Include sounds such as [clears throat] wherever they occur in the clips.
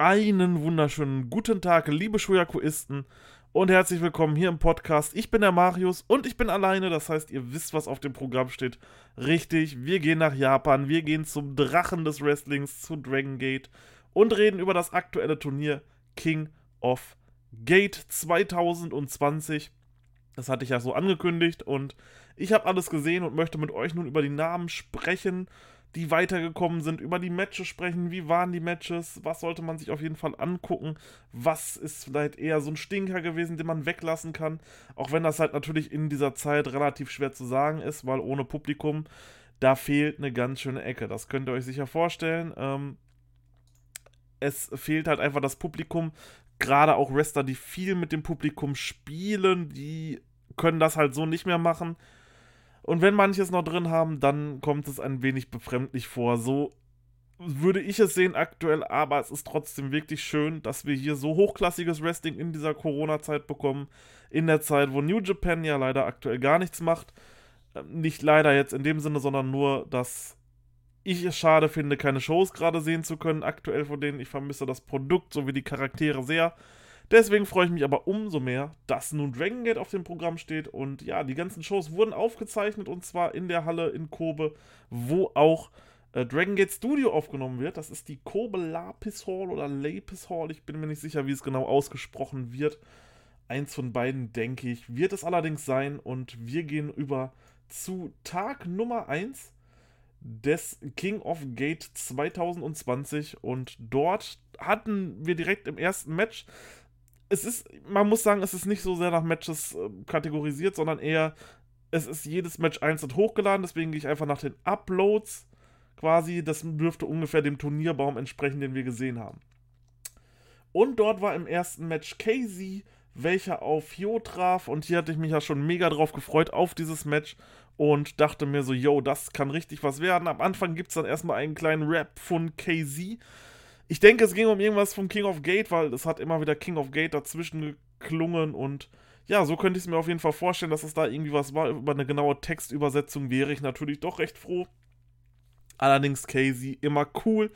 Einen wunderschönen guten Tag, liebe Shuyakuisten und herzlich willkommen hier im Podcast. Ich bin der Marius und ich bin alleine, das heißt, ihr wisst, was auf dem Programm steht. Richtig, wir gehen nach Japan, wir gehen zum Drachen des Wrestlings, zu Dragon Gate und reden über das aktuelle Turnier King of Gate 2020. Das hatte ich ja so angekündigt und ich habe alles gesehen und möchte mit euch nun über die Namen sprechen die weitergekommen sind, über die Matches sprechen. Wie waren die Matches? Was sollte man sich auf jeden Fall angucken? Was ist vielleicht eher so ein Stinker gewesen, den man weglassen kann? Auch wenn das halt natürlich in dieser Zeit relativ schwer zu sagen ist, weil ohne Publikum, da fehlt eine ganz schöne Ecke. Das könnt ihr euch sicher vorstellen. Ähm, es fehlt halt einfach das Publikum. Gerade auch Wrestler, die viel mit dem Publikum spielen, die können das halt so nicht mehr machen. Und wenn manches noch drin haben, dann kommt es ein wenig befremdlich vor. So würde ich es sehen aktuell, aber es ist trotzdem wirklich schön, dass wir hier so hochklassiges Wrestling in dieser Corona-Zeit bekommen. In der Zeit, wo New Japan ja leider aktuell gar nichts macht. Ähm, nicht leider jetzt in dem Sinne, sondern nur, dass ich es schade finde, keine Shows gerade sehen zu können, aktuell von denen ich vermisse das Produkt sowie die Charaktere sehr. Deswegen freue ich mich aber umso mehr, dass nun Dragon Gate auf dem Programm steht. Und ja, die ganzen Shows wurden aufgezeichnet und zwar in der Halle in Kobe, wo auch äh, Dragon Gate Studio aufgenommen wird. Das ist die Kobe Lapis Hall oder Lapis Hall. Ich bin mir nicht sicher, wie es genau ausgesprochen wird. Eins von beiden, denke ich, wird es allerdings sein. Und wir gehen über zu Tag Nummer 1 des King of Gate 2020 und dort hatten wir direkt im ersten Match es ist, man muss sagen, es ist nicht so sehr nach Matches äh, kategorisiert, sondern eher, es ist jedes Match einzeln hochgeladen, deswegen gehe ich einfach nach den Uploads quasi. Das dürfte ungefähr dem Turnierbaum entsprechen, den wir gesehen haben. Und dort war im ersten Match Casey, welcher auf Hyo traf. Und hier hatte ich mich ja schon mega drauf gefreut auf dieses Match und dachte mir so, yo, das kann richtig was werden. Am Anfang gibt es dann erstmal einen kleinen Rap von KZ ich denke, es ging um irgendwas vom King of Gate, weil es hat immer wieder King of Gate dazwischen geklungen und ja, so könnte ich es mir auf jeden Fall vorstellen, dass es da irgendwie was war. Über eine genaue Textübersetzung wäre ich natürlich doch recht froh. Allerdings Casey immer cool,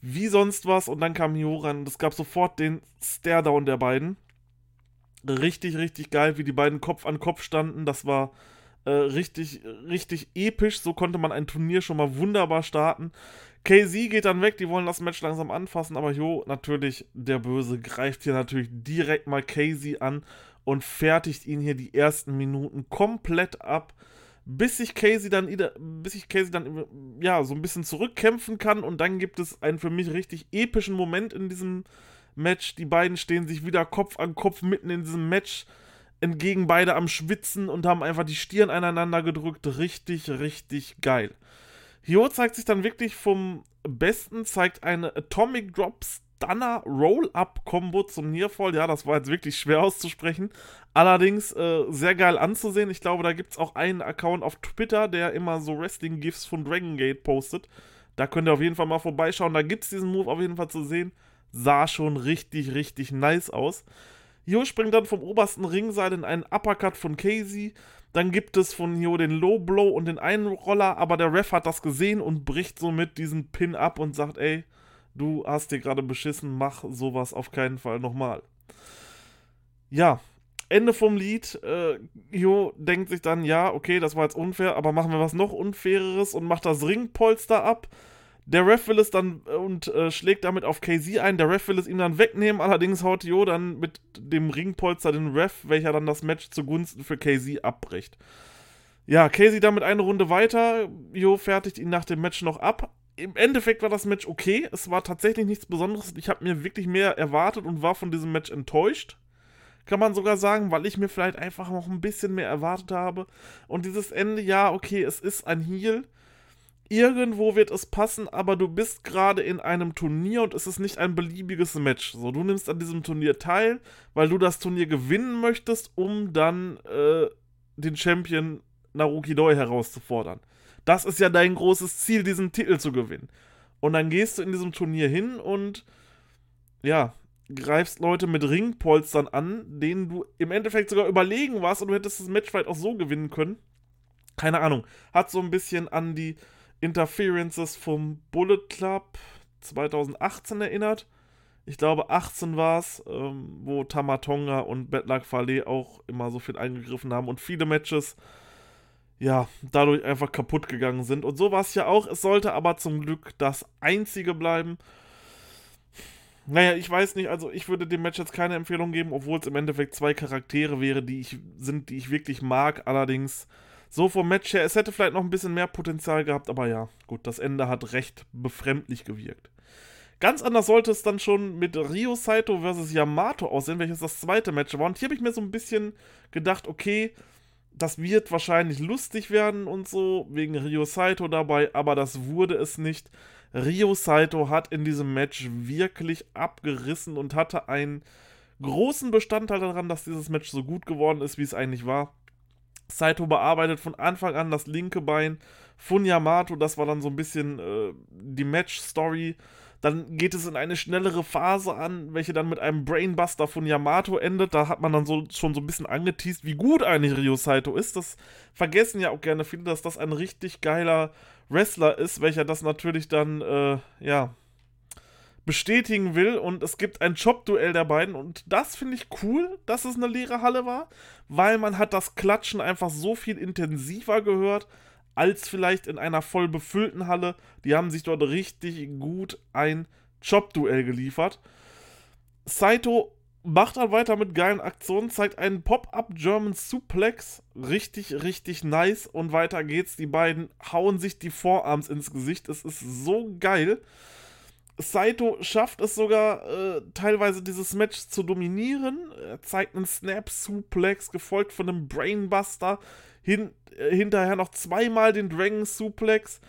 wie sonst was. Und dann kam Hioran und es gab sofort den Stare-Down der beiden. Richtig, richtig geil, wie die beiden Kopf an Kopf standen. Das war äh, richtig, richtig episch. So konnte man ein Turnier schon mal wunderbar starten. KZ geht dann weg, die wollen das Match langsam anfassen, aber jo, natürlich, der Böse greift hier natürlich direkt mal KZ an und fertigt ihn hier die ersten Minuten komplett ab, bis sich Casey dann bis sich Casey dann ja so ein bisschen zurückkämpfen kann und dann gibt es einen für mich richtig epischen Moment in diesem Match. Die beiden stehen sich wieder Kopf an Kopf mitten in diesem Match entgegen beide am Schwitzen und haben einfach die Stirn aneinander gedrückt. Richtig, richtig geil. Hio zeigt sich dann wirklich vom Besten, zeigt eine Atomic Drop Stunner Roll-Up-Combo zum Nearfall. Ja, das war jetzt wirklich schwer auszusprechen. Allerdings äh, sehr geil anzusehen. Ich glaube, da gibt es auch einen Account auf Twitter, der immer so Wrestling-GIFs von Dragon Gate postet. Da könnt ihr auf jeden Fall mal vorbeischauen. Da gibt es diesen Move auf jeden Fall zu sehen. Sah schon richtig, richtig nice aus. Hio springt dann vom obersten Ringseil in einen Uppercut von Casey. Dann gibt es von Hio den Low Blow und den Einroller, aber der Ref hat das gesehen und bricht somit diesen Pin ab und sagt, ey, du hast dir gerade beschissen, mach sowas auf keinen Fall nochmal. Ja, Ende vom Lied. Äh, Hio denkt sich dann, ja, okay, das war jetzt unfair, aber machen wir was noch Unfaireres und macht das Ringpolster ab. Der Ref will es dann äh, und äh, schlägt damit auf KZ ein. Der Ref will es ihm dann wegnehmen. Allerdings haut Jo dann mit dem Ringpolster den Ref, welcher dann das Match zugunsten für KZ abbricht. Ja, KZ damit eine Runde weiter. Jo fertigt ihn nach dem Match noch ab. Im Endeffekt war das Match okay. Es war tatsächlich nichts Besonderes. Ich habe mir wirklich mehr erwartet und war von diesem Match enttäuscht. Kann man sogar sagen, weil ich mir vielleicht einfach noch ein bisschen mehr erwartet habe. Und dieses Ende, ja, okay, es ist ein Heal irgendwo wird es passen, aber du bist gerade in einem Turnier und es ist nicht ein beliebiges Match. So, du nimmst an diesem Turnier teil, weil du das Turnier gewinnen möchtest, um dann äh, den Champion Naruki Doi herauszufordern. Das ist ja dein großes Ziel, diesen Titel zu gewinnen. Und dann gehst du in diesem Turnier hin und ja, greifst Leute mit Ringpolstern an, denen du im Endeffekt sogar überlegen warst und du hättest das Match vielleicht auch so gewinnen können. Keine Ahnung. Hat so ein bisschen an die Interferences vom Bullet Club 2018 erinnert. ich glaube 18 war es, ähm, wo Tamatonga und Betlak Fale auch immer so viel eingegriffen haben und viele Matches ja, dadurch einfach kaputt gegangen sind. Und so war es ja auch. Es sollte aber zum Glück das einzige bleiben. Naja, ich weiß nicht, also ich würde dem Match jetzt keine Empfehlung geben, obwohl es im Endeffekt zwei Charaktere wäre, die ich sind, die ich wirklich mag. Allerdings so vom Match her, es hätte vielleicht noch ein bisschen mehr Potenzial gehabt, aber ja, gut, das Ende hat recht befremdlich gewirkt. Ganz anders sollte es dann schon mit Ryo Saito versus Yamato aussehen, welches das zweite Match war. Und hier habe ich mir so ein bisschen gedacht, okay, das wird wahrscheinlich lustig werden und so, wegen Ryo Saito dabei, aber das wurde es nicht. Ryo Saito hat in diesem Match wirklich abgerissen und hatte einen großen Bestandteil daran, dass dieses Match so gut geworden ist, wie es eigentlich war. Saito bearbeitet von Anfang an das linke Bein von Yamato, das war dann so ein bisschen äh, die Match-Story. Dann geht es in eine schnellere Phase an, welche dann mit einem Brainbuster von Yamato endet. Da hat man dann so, schon so ein bisschen angeteased, wie gut eigentlich Ryo Saito ist. Das vergessen ja auch gerne viele, dass das ein richtig geiler Wrestler ist, welcher das natürlich dann, äh, ja, bestätigen will und es gibt ein Job-Duell der beiden und das finde ich cool, dass es eine leere Halle war, weil man hat das Klatschen einfach so viel intensiver gehört als vielleicht in einer voll befüllten Halle. Die haben sich dort richtig gut ein Job-Duell geliefert. Saito macht dann weiter mit geilen Aktionen, zeigt einen Pop-Up German Suplex. Richtig, richtig nice. Und weiter geht's. Die beiden hauen sich die Vorarms ins Gesicht. Es ist so geil. Saito schafft es sogar äh, teilweise dieses Match zu dominieren. Er zeigt einen Snap Suplex, gefolgt von einem Brainbuster. Hin, äh, hinterher noch zweimal den Dragon Suplex.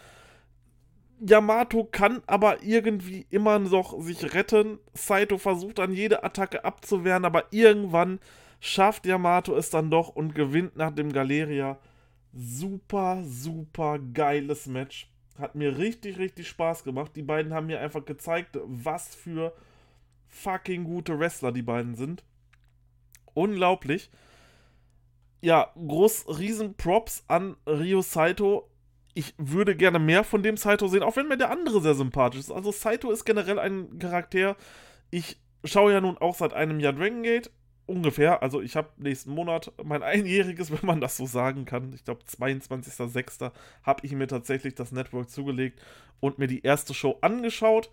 Yamato kann aber irgendwie immer noch sich retten. Saito versucht dann jede Attacke abzuwehren, aber irgendwann schafft Yamato es dann doch und gewinnt nach dem Galeria. Super, super geiles Match. Hat mir richtig, richtig Spaß gemacht. Die beiden haben mir einfach gezeigt, was für fucking gute Wrestler die beiden sind. Unglaublich. Ja, groß, riesen Props an Ryo Saito ich würde gerne mehr von dem Saito sehen, auch wenn mir der andere sehr sympathisch ist. Also Saito ist generell ein Charakter. Ich schaue ja nun auch seit einem Jahr Dragon Gate. Ungefähr. Also ich habe nächsten Monat mein [laughs] einjähriges, wenn man das so sagen kann. Ich glaube 22.06. habe ich mir tatsächlich das Network zugelegt und mir die erste Show angeschaut.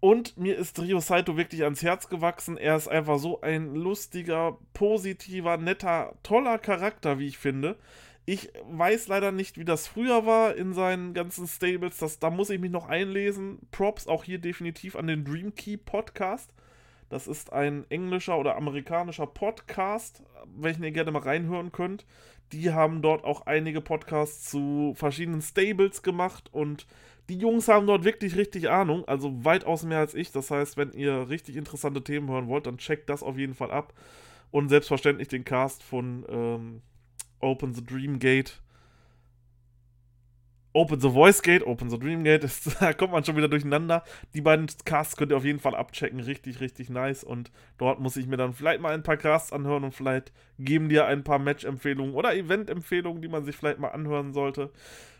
Und mir ist Rio Saito wirklich ans Herz gewachsen. Er ist einfach so ein lustiger, positiver, netter, toller Charakter, wie ich finde. Ich weiß leider nicht, wie das früher war in seinen ganzen Stables. Das, da muss ich mich noch einlesen. Props auch hier definitiv an den Dream Key Podcast. Das ist ein englischer oder amerikanischer Podcast, welchen ihr gerne mal reinhören könnt. Die haben dort auch einige Podcasts zu verschiedenen Stables gemacht und die Jungs haben dort wirklich richtig Ahnung, also weitaus mehr als ich. Das heißt, wenn ihr richtig interessante Themen hören wollt, dann checkt das auf jeden Fall ab. Und selbstverständlich den Cast von ähm, Open the Dream Gate. Open the Voice Gate, Open the Dream Gate, [laughs] da kommt man schon wieder durcheinander. Die beiden Casts könnt ihr auf jeden Fall abchecken, richtig, richtig nice. Und dort muss ich mir dann vielleicht mal ein paar Casts anhören und vielleicht geben dir ein paar Match-Empfehlungen oder Event-Empfehlungen, die man sich vielleicht mal anhören sollte.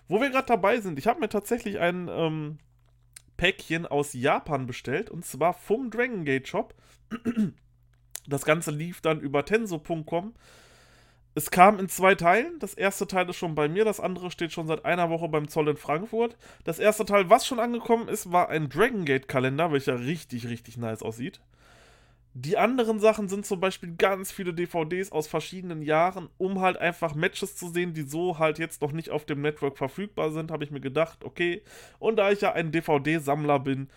Wo wir gerade dabei sind, ich habe mir tatsächlich ein ähm, Päckchen aus Japan bestellt und zwar vom Dragon Gate Shop. [clears throat] Das Ganze lief dann über tenso.com es kam in zwei Teilen. Das erste Teil ist schon bei mir, das andere steht schon seit einer Woche beim Zoll in Frankfurt. Das erste Teil, was schon angekommen ist, war ein Dragon Gate Kalender, welcher richtig, richtig nice aussieht. Die anderen Sachen sind zum Beispiel ganz viele DVDs aus verschiedenen Jahren, um halt einfach Matches zu sehen, die so halt jetzt noch nicht auf dem Network verfügbar sind, habe ich mir gedacht, okay. Und da ich ja ein DVD-Sammler bin,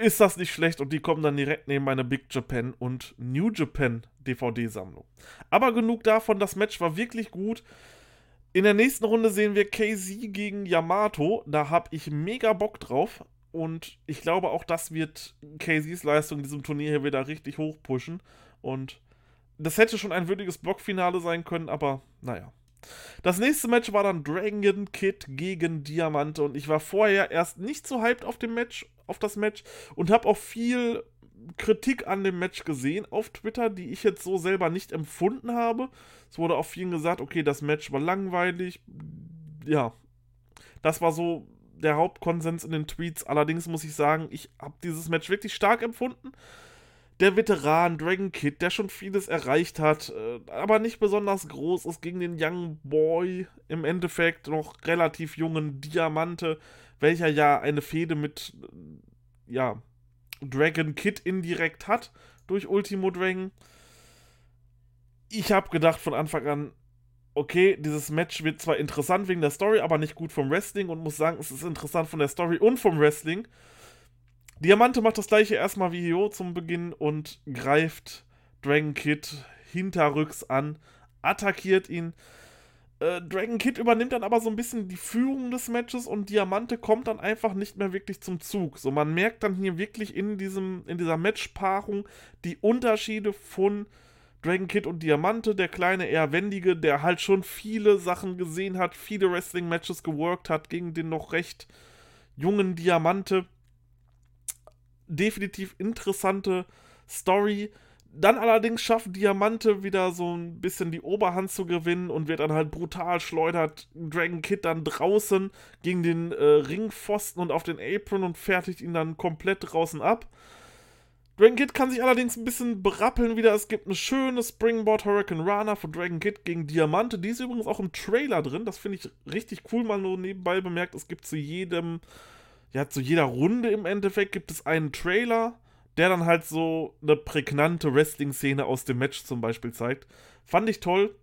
ist das nicht schlecht und die kommen dann direkt neben meine Big Japan und New Japan DVD-Sammlung. Aber genug davon, das Match war wirklich gut. In der nächsten Runde sehen wir KZ gegen Yamato. Da habe ich mega Bock drauf. Und ich glaube auch, das wird KZs Leistung in diesem Turnier hier wieder richtig hoch pushen. Und das hätte schon ein würdiges Blockfinale sein können, aber naja. Das nächste Match war dann Dragon Kid gegen Diamante und ich war vorher erst nicht so hyped auf dem Match, auf das Match und habe auch viel Kritik an dem Match gesehen auf Twitter, die ich jetzt so selber nicht empfunden habe. Es wurde auch vielen gesagt, okay, das Match war langweilig. Ja, das war so der Hauptkonsens in den Tweets. Allerdings muss ich sagen, ich habe dieses Match wirklich stark empfunden. Der Veteran Dragon Kid, der schon vieles erreicht hat, äh, aber nicht besonders groß ist gegen den Young Boy, im Endeffekt noch relativ jungen Diamante, welcher ja eine Fehde mit, ja, Dragon Kid indirekt hat durch Ultimo Dragon. Ich habe gedacht von Anfang an, okay, dieses Match wird zwar interessant wegen der Story, aber nicht gut vom Wrestling und muss sagen, es ist interessant von der Story und vom Wrestling. Diamante macht das gleiche erstmal wie Hio zum Beginn und greift Dragon Kid hinterrücks an, attackiert ihn. Äh, Dragon Kid übernimmt dann aber so ein bisschen die Führung des Matches und Diamante kommt dann einfach nicht mehr wirklich zum Zug. So, man merkt dann hier wirklich in, diesem, in dieser Matchpaarung die Unterschiede von Dragon Kid und Diamante, der kleine, eher wendige, der halt schon viele Sachen gesehen hat, viele Wrestling-Matches geworkt hat gegen den noch recht jungen Diamante. Definitiv interessante Story. Dann allerdings schafft Diamante wieder so ein bisschen die Oberhand zu gewinnen und wird dann halt brutal schleudert Dragon Kid dann draußen gegen den äh, Ringpfosten und auf den Apron und fertigt ihn dann komplett draußen ab. Dragon Kid kann sich allerdings ein bisschen berappeln wieder. Es gibt eine schöne Springboard Hurricane Rana von Dragon Kid gegen Diamante. Die ist übrigens auch im Trailer drin. Das finde ich richtig cool, mal nur nebenbei bemerkt. Es gibt zu jedem, ja, zu jeder Runde im Endeffekt gibt es einen Trailer, der dann halt so eine prägnante Wrestling-Szene aus dem Match zum Beispiel zeigt. Fand ich toll.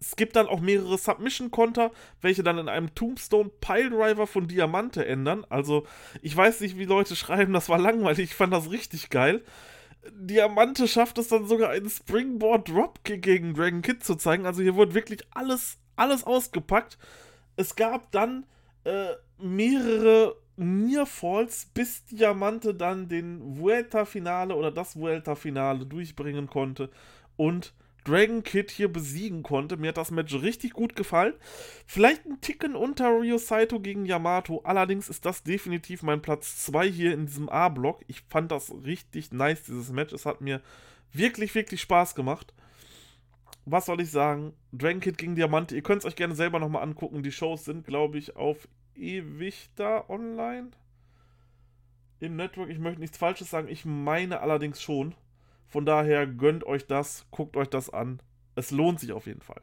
Es gibt dann auch mehrere Submission-Konter, welche dann in einem Tombstone Piledriver von Diamante ändern. Also, ich weiß nicht, wie Leute [laughs] schreiben, das war langweilig. Ich fand das richtig geil. Diamante schafft es dann sogar, einen Springboard Dropkick gegen Dragon Kid zu zeigen. Also, hier wurde wirklich alles, alles ausgepackt. Es gab dann äh, mehrere Near Falls, bis Diamante dann den Vuelta-Finale oder das Vuelta-Finale durchbringen konnte. Und Dragon Kid hier besiegen konnte. Mir hat das Match richtig gut gefallen. Vielleicht ein Ticken unter Ryo Saito gegen Yamato. Allerdings ist das definitiv mein Platz 2 hier in diesem A-Block. Ich fand das richtig nice, dieses Match. Es hat mir wirklich, wirklich Spaß gemacht. Was soll ich sagen? Dragon Kid gegen Diamante. Ihr könnt es euch gerne selber nochmal angucken. Die Shows sind, glaube ich, auf ewig da online. Im Network. Ich möchte nichts Falsches sagen. Ich meine allerdings schon. Von daher gönnt euch das, guckt euch das an. Es lohnt sich auf jeden Fall.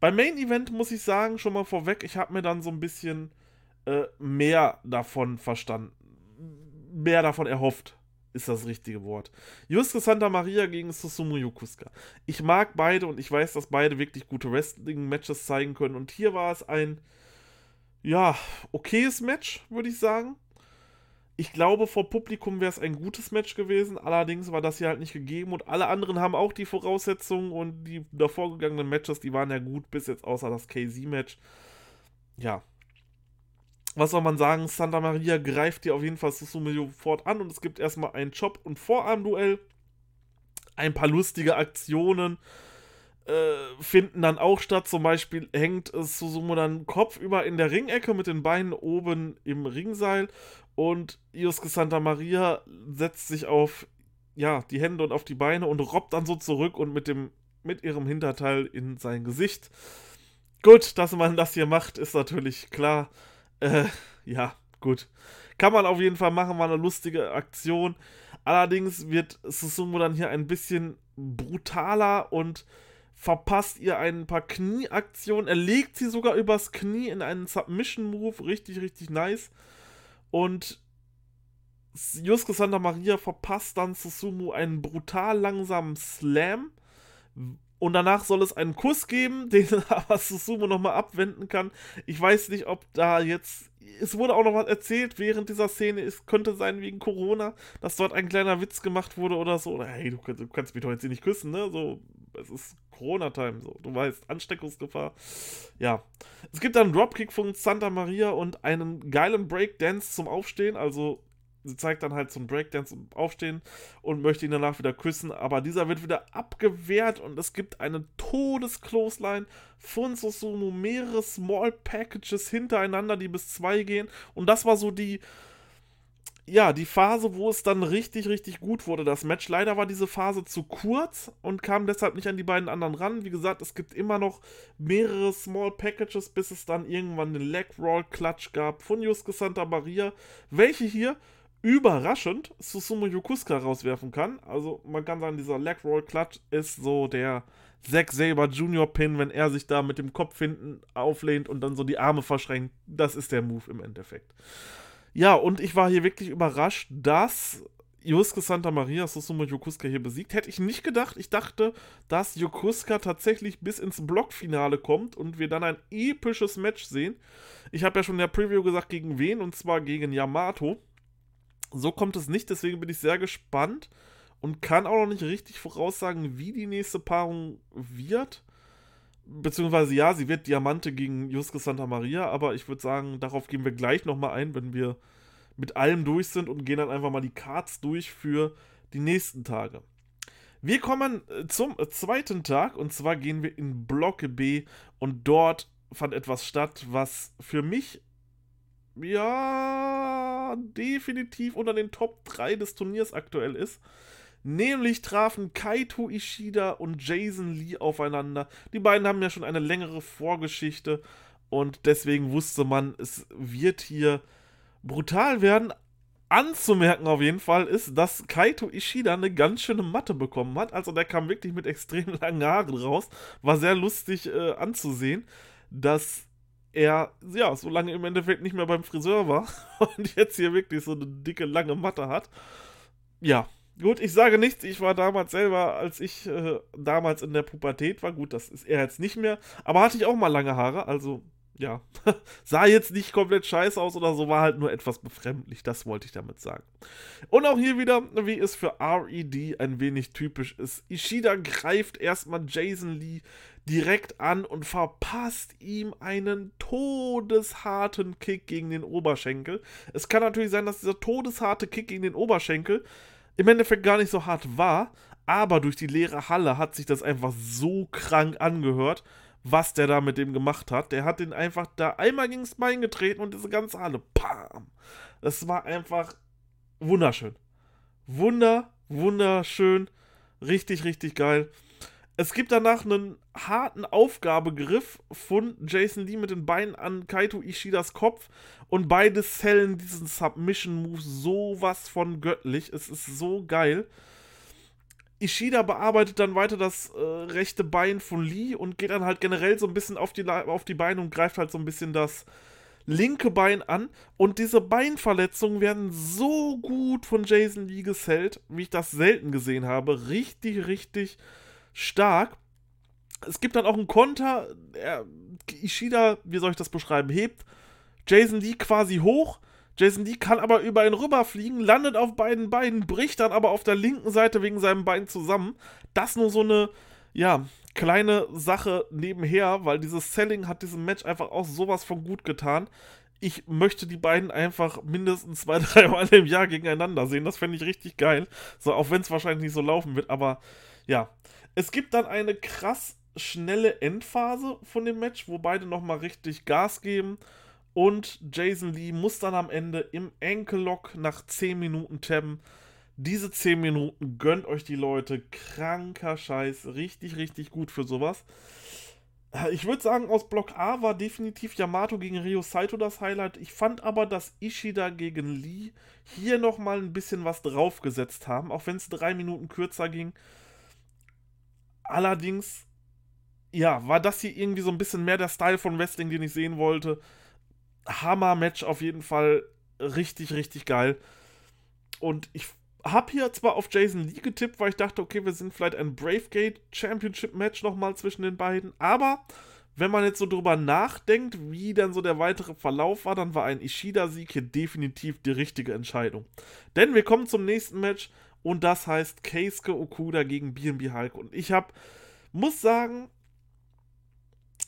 Beim Main Event muss ich sagen, schon mal vorweg, ich habe mir dann so ein bisschen äh, mehr davon verstanden. Mehr davon erhofft, ist das richtige Wort. Yusuke Santa Maria gegen Susumu Yokusuka. Ich mag beide und ich weiß, dass beide wirklich gute Wrestling-Matches zeigen können. Und hier war es ein, ja, okayes Match, würde ich sagen. Ich glaube, vor Publikum wäre es ein gutes Match gewesen. Allerdings war das hier halt nicht gegeben und alle anderen haben auch die Voraussetzungen und die davor gegangenen Matches, die waren ja gut, bis jetzt außer das KZ-Match. Ja. Was soll man sagen? Santa Maria greift hier auf jeden Fall Susumu sofort an und es gibt erstmal ein Chop- und Vorarm-Duell. Ein paar lustige Aktionen äh, finden dann auch statt. Zum Beispiel hängt Susumu dann kopfüber in der Ringecke mit den Beinen oben im Ringseil und Iosuke Santa Maria setzt sich auf ja, die Hände und auf die Beine und robbt dann so zurück und mit dem mit ihrem Hinterteil in sein Gesicht. Gut, dass man das hier macht, ist natürlich klar. Äh, ja, gut. Kann man auf jeden Fall machen, war eine lustige Aktion. Allerdings wird Susumu dann hier ein bisschen brutaler und verpasst ihr ein paar Knieaktionen. Er legt sie sogar übers Knie in einen Submission-Move. Richtig, richtig nice. Und Yusuke Santa Maria verpasst dann Susumu einen brutal langsamen Slam. Und danach soll es einen Kuss geben, [laughs] den aber Susumu nochmal abwenden kann. Ich weiß nicht, ob da jetzt. Es wurde auch noch was erzählt während dieser Szene. Es könnte sein wegen Corona, dass dort ein kleiner Witz gemacht wurde oder so. Oder hey, du, du kannst mich doch jetzt hier nicht küssen, ne? So, es ist Corona-Time, so. Du weißt, Ansteckungsgefahr. Ja. Es gibt dann einen Dropkick von Santa Maria und einen geilen Breakdance zum Aufstehen. Also, sie zeigt dann halt zum Breakdance zum Aufstehen und möchte ihn danach wieder küssen. Aber dieser wird wieder abgewehrt und es gibt eine Todes-Clothesline von Susumu. Mehrere Small Packages hintereinander, die bis zwei gehen. Und das war so die ja, die Phase, wo es dann richtig, richtig gut wurde, das Match. Leider war diese Phase zu kurz und kam deshalb nicht an die beiden anderen ran. Wie gesagt, es gibt immer noch mehrere Small Packages, bis es dann irgendwann den Leg Roll Clutch gab von Yusuke Santa Maria, welche hier überraschend Susumu Yokusuka rauswerfen kann. Also man kann sagen, dieser Leg Roll Clutch ist so der Zack Saber Junior Pin, wenn er sich da mit dem Kopf hinten auflehnt und dann so die Arme verschränkt. Das ist der Move im Endeffekt. Ja, und ich war hier wirklich überrascht, dass Yusuke Santa Maria Susumu Yokusuka hier besiegt. Hätte ich nicht gedacht. Ich dachte, dass Yokusuka tatsächlich bis ins Blockfinale kommt und wir dann ein episches Match sehen. Ich habe ja schon in der Preview gesagt, gegen wen? Und zwar gegen Yamato. So kommt es nicht, deswegen bin ich sehr gespannt und kann auch noch nicht richtig voraussagen, wie die nächste Paarung wird. Beziehungsweise ja, sie wird Diamante gegen Yusuke Santa Maria, aber ich würde sagen, darauf gehen wir gleich nochmal ein, wenn wir mit allem durch sind und gehen dann einfach mal die Cards durch für die nächsten Tage. Wir kommen äh, zum zweiten Tag und zwar gehen wir in Block B und dort fand etwas statt, was für mich ja definitiv unter den Top 3 des Turniers aktuell ist. Nämlich trafen Kaito Ishida und Jason Lee aufeinander. Die beiden haben ja schon eine längere Vorgeschichte und deswegen wusste man, es wird hier brutal werden. Anzumerken auf jeden Fall ist, dass Kaito Ishida eine ganz schöne Matte bekommen hat. Also der kam wirklich mit extrem [laughs] langen Haaren raus. War sehr lustig äh, anzusehen, dass er ja so lange im Endeffekt nicht mehr beim Friseur war [laughs] und jetzt hier wirklich so eine dicke lange Matte hat. Ja, Gut, ich sage nichts. Ich war damals selber, als ich äh, damals in der Pubertät war. Gut, das ist er jetzt nicht mehr. Aber hatte ich auch mal lange Haare. Also, ja. [laughs] Sah jetzt nicht komplett scheiße aus oder so. War halt nur etwas befremdlich. Das wollte ich damit sagen. Und auch hier wieder, wie es für RED ein wenig typisch ist. Ishida greift erstmal Jason Lee direkt an und verpasst ihm einen todesharten Kick gegen den Oberschenkel. Es kann natürlich sein, dass dieser todesharte Kick gegen den Oberschenkel im Endeffekt gar nicht so hart war, aber durch die leere Halle hat sich das einfach so krank angehört, was der da mit dem gemacht hat. Der hat den einfach da einmal gegen das Bein getreten und diese ganze Halle, pam. Das war einfach wunderschön. Wunder, wunderschön. Richtig, richtig geil. Es gibt danach einen harten Aufgabegriff von Jason Lee mit den Beinen an Kaito Ishidas Kopf und beide zählen diesen Submission-Move sowas von göttlich. Es ist so geil. Ishida bearbeitet dann weiter das äh, rechte Bein von Lee und geht dann halt generell so ein bisschen auf die, auf die Beine und greift halt so ein bisschen das linke Bein an. Und diese Beinverletzungen werden so gut von Jason Lee gesellt, wie ich das selten gesehen habe. Richtig, richtig stark. Es gibt dann auch einen Konter. Er, Ishida, wie soll ich das beschreiben, hebt Jason Lee quasi hoch. Jason Lee kann aber über ihn rüberfliegen, landet auf beiden Beinen, bricht dann aber auf der linken Seite wegen seinem Bein zusammen. Das nur so eine, ja, kleine Sache nebenher, weil dieses Selling hat diesem Match einfach auch sowas von gut getan. Ich möchte die beiden einfach mindestens zwei, [laughs] drei Mal im Jahr gegeneinander sehen. Das fände ich richtig geil. So, auch wenn es wahrscheinlich nicht so laufen wird, aber ja. Es gibt dann eine krass schnelle Endphase von dem Match, wo beide nochmal richtig Gas geben. Und Jason Lee muss dann am Ende im Ankle-Lock nach 10 Minuten tabben. Diese 10 Minuten gönnt euch die Leute. Kranker Scheiß. Richtig, richtig gut für sowas. Ich würde sagen, aus Block A war definitiv Yamato gegen Ryo Saito das Highlight. Ich fand aber, dass Ishida gegen Lee hier nochmal ein bisschen was draufgesetzt haben, auch wenn es drei Minuten kürzer ging. Allerdings, ja, war das hier irgendwie so ein bisschen mehr der Style von Wrestling, den ich sehen wollte. Hammer-Match auf jeden Fall. Richtig, richtig geil. Und ich habe hier zwar auf Jason Lee getippt, weil ich dachte, okay, wir sind vielleicht ein Bravegate Championship Match nochmal zwischen den beiden. Aber wenn man jetzt so drüber nachdenkt, wie dann so der weitere Verlauf war, dann war ein Ishida-Sieg hier definitiv die richtige Entscheidung. Denn wir kommen zum nächsten Match. Und das heißt Keisuke Okuda gegen BNB Hulk. Und ich habe, muss sagen,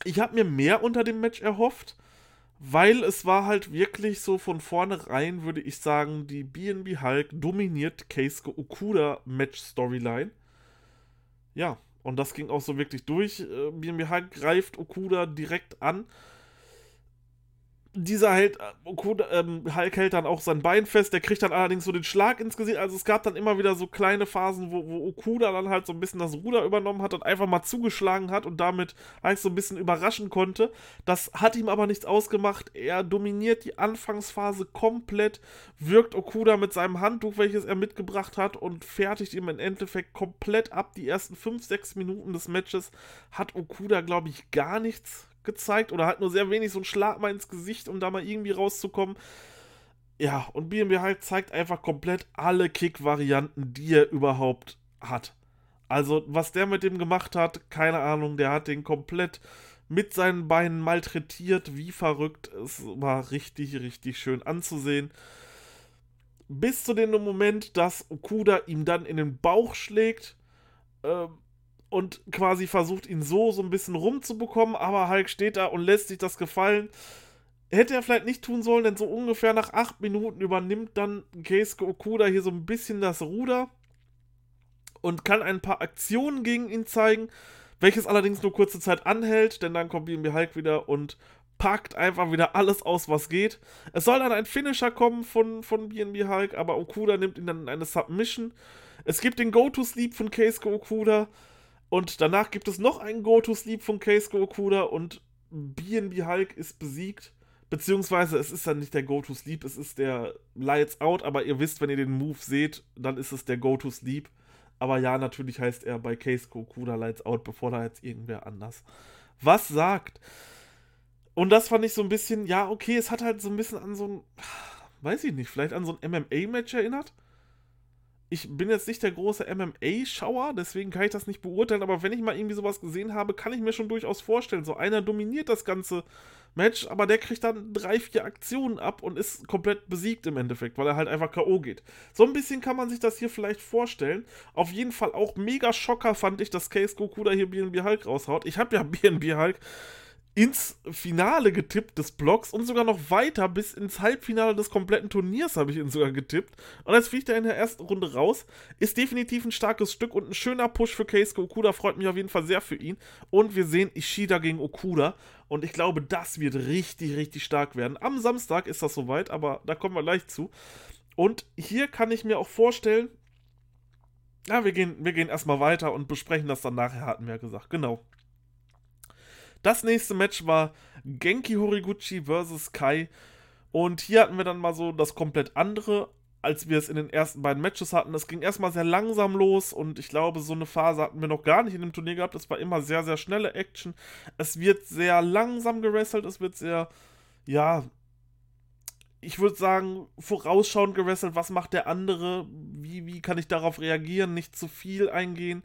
ich habe mir mehr unter dem Match erhofft, weil es war halt wirklich so von vornherein, würde ich sagen, die BNB Hulk dominiert Keisuke Okuda Match Storyline. Ja, und das ging auch so wirklich durch. BNB äh, Hulk greift Okuda direkt an dieser hält, Okuda, ähm, Hulk hält dann auch sein Bein fest, der kriegt dann allerdings so den Schlag ins Gesicht. Also es gab dann immer wieder so kleine Phasen, wo, wo Okuda dann halt so ein bisschen das Ruder übernommen hat und einfach mal zugeschlagen hat und damit eigentlich so ein bisschen überraschen konnte. Das hat ihm aber nichts ausgemacht. Er dominiert die Anfangsphase komplett, wirkt Okuda mit seinem Handtuch, welches er mitgebracht hat, und fertigt ihm im Endeffekt komplett ab. Die ersten 5, 6 Minuten des Matches hat Okuda, glaube ich, gar nichts gezeigt oder hat nur sehr wenig so einen Schlag mal ins Gesicht, um da mal irgendwie rauszukommen. Ja, und BNB halt zeigt einfach komplett alle Kick-Varianten, die er überhaupt hat. Also, was der mit dem gemacht hat, keine Ahnung, der hat den komplett mit seinen Beinen malträtiert, wie verrückt. Es war richtig, richtig schön anzusehen. Bis zu dem Moment, dass Okuda ihm dann in den Bauch schlägt. Ähm, und quasi versucht, ihn so so ein bisschen rumzubekommen, aber Hulk steht da und lässt sich das gefallen. Hätte er vielleicht nicht tun sollen, denn so ungefähr nach acht Minuten übernimmt dann Keisuke Okuda hier so ein bisschen das Ruder und kann ein paar Aktionen gegen ihn zeigen, welches allerdings nur kurze Zeit anhält, denn dann kommt BNB Hulk wieder und packt einfach wieder alles aus, was geht. Es soll dann ein Finisher kommen von, von BNB Hulk, aber Okuda nimmt ihn dann in eine Submission. Es gibt den Go-To-Sleep von Keisuke Okuda, und danach gibt es noch einen Go-To-Sleep von Keisuke Okuda und BNB Hulk ist besiegt. Beziehungsweise es ist dann nicht der Go-To-Sleep, es ist der Lights Out, aber ihr wisst, wenn ihr den Move seht, dann ist es der Go-To-Sleep. Aber ja, natürlich heißt er bei Keisuke Okuda Lights Out, bevor da jetzt irgendwer anders was sagt. Und das fand ich so ein bisschen, ja, okay, es hat halt so ein bisschen an so ein, weiß ich nicht, vielleicht an so ein MMA-Match erinnert ich bin jetzt nicht der große MMA-Schauer, deswegen kann ich das nicht beurteilen, aber wenn ich mal irgendwie sowas gesehen habe, kann ich mir schon durchaus vorstellen, so einer dominiert das ganze Match, aber der kriegt dann drei, vier Aktionen ab und ist komplett besiegt im Endeffekt, weil er halt einfach K.O. geht. So ein bisschen kann man sich das hier vielleicht vorstellen. Auf jeden Fall auch mega Schocker fand ich, dass Case Goku da hier BNB Hulk raushaut. Ich habe ja [laughs] BNB Hulk ins Finale getippt des Blocks und sogar noch weiter bis ins Halbfinale des kompletten Turniers habe ich ihn sogar getippt. Und jetzt fliegt er in der ersten Runde raus. Ist definitiv ein starkes Stück und ein schöner Push für Keisuke Okuda. Freut mich auf jeden Fall sehr für ihn. Und wir sehen Ishida gegen Okuda. Und ich glaube, das wird richtig, richtig stark werden. Am Samstag ist das soweit, aber da kommen wir gleich zu. Und hier kann ich mir auch vorstellen, ja, wir gehen, wir gehen erstmal weiter und besprechen das dann nachher, hatten wir ja gesagt. Genau. Das nächste Match war Genki Horiguchi vs. Kai. Und hier hatten wir dann mal so das komplett andere, als wir es in den ersten beiden Matches hatten. Es ging erstmal sehr langsam los und ich glaube, so eine Phase hatten wir noch gar nicht in dem Turnier gehabt. Es war immer sehr, sehr schnelle Action. Es wird sehr langsam gewrestelt, es wird sehr, ja, ich würde sagen, vorausschauend gewrestelt. Was macht der andere? Wie, wie kann ich darauf reagieren? Nicht zu viel eingehen.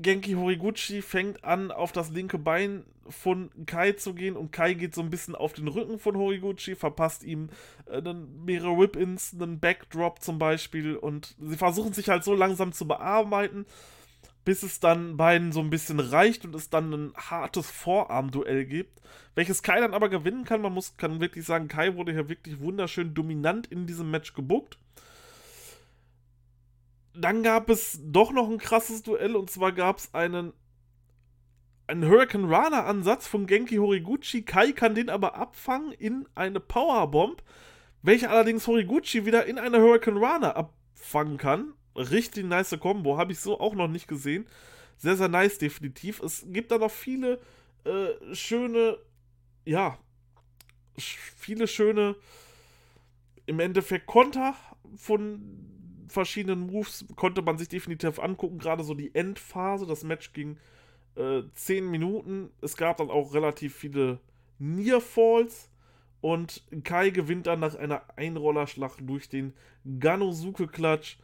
Genki Horiguchi fängt an, auf das linke Bein von Kai zu gehen und Kai geht so ein bisschen auf den Rücken von Horiguchi, verpasst ihm äh, mehrere Whip-Ins, einen Backdrop zum Beispiel und sie versuchen sich halt so langsam zu bearbeiten, bis es dann beiden so ein bisschen reicht und es dann ein hartes Vorarmduell gibt, welches Kai dann aber gewinnen kann. Man muss kann wirklich sagen, Kai wurde hier wirklich wunderschön dominant in diesem Match gebuckt dann gab es doch noch ein krasses Duell und zwar gab es einen, einen Hurricane Rana Ansatz von Genki Horiguchi. Kai kann den aber abfangen in eine Powerbomb, welche allerdings Horiguchi wieder in eine Hurricane Rana abfangen kann. Richtig nice Combo, habe ich so auch noch nicht gesehen. Sehr, sehr nice, definitiv. Es gibt da noch viele äh, schöne, ja, viele schöne, im Endeffekt Konter von verschiedenen Moves konnte man sich definitiv angucken. Gerade so die Endphase. Das Match ging äh, 10 Minuten. Es gab dann auch relativ viele Near Falls. Und Kai gewinnt dann nach einer Einrollerschlacht durch den Ganosuke-Klatsch.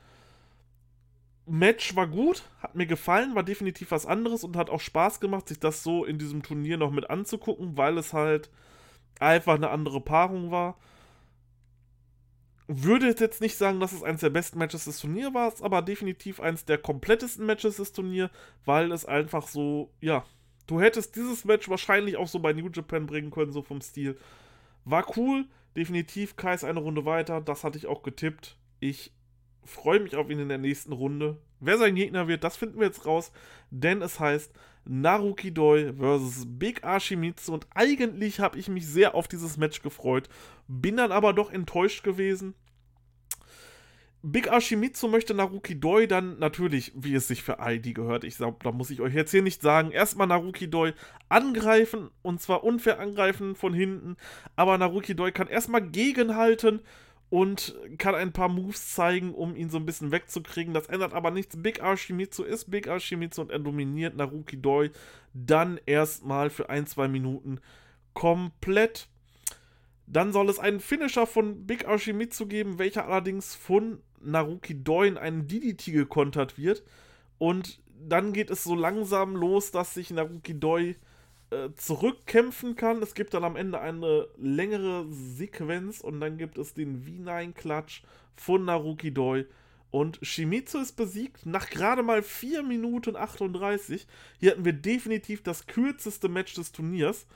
Match war gut, hat mir gefallen, war definitiv was anderes und hat auch Spaß gemacht, sich das so in diesem Turnier noch mit anzugucken, weil es halt einfach eine andere Paarung war würde jetzt nicht sagen, dass es eines der besten Matches des Turniers war, aber definitiv eines der komplettesten Matches des Turniers, weil es einfach so, ja, du hättest dieses Match wahrscheinlich auch so bei New Japan bringen können, so vom Stil. War cool, definitiv Kai ist eine Runde weiter, das hatte ich auch getippt. Ich freue mich auf ihn in der nächsten Runde. Wer sein Gegner wird, das finden wir jetzt raus, denn es heißt Naruki Doi versus Big Ashimitsu und eigentlich habe ich mich sehr auf dieses Match gefreut, bin dann aber doch enttäuscht gewesen. Big Ashimitsu möchte Naruki Doi dann natürlich, wie es sich für ID gehört, ich glaube, da muss ich euch jetzt hier nicht sagen, erstmal Naruki Doi angreifen und zwar unfair angreifen von hinten, aber Naruki Doi kann erstmal gegenhalten und kann ein paar Moves zeigen, um ihn so ein bisschen wegzukriegen. Das ändert aber nichts. Big Ashimitsu ist Big Ashimitsu und er dominiert Naruki Doi dann erstmal für ein, zwei Minuten komplett. Dann soll es einen Finisher von Big Ashimitsu geben, welcher allerdings von Naruki Doi in einen DDT gekontert wird. Und dann geht es so langsam los, dass sich Naruki Doi äh, zurückkämpfen kann. Es gibt dann am Ende eine längere Sequenz und dann gibt es den V9-Klatsch von Naruki Doi. Und Shimizu ist besiegt nach gerade mal 4 Minuten 38. Hier hatten wir definitiv das kürzeste Match des Turniers.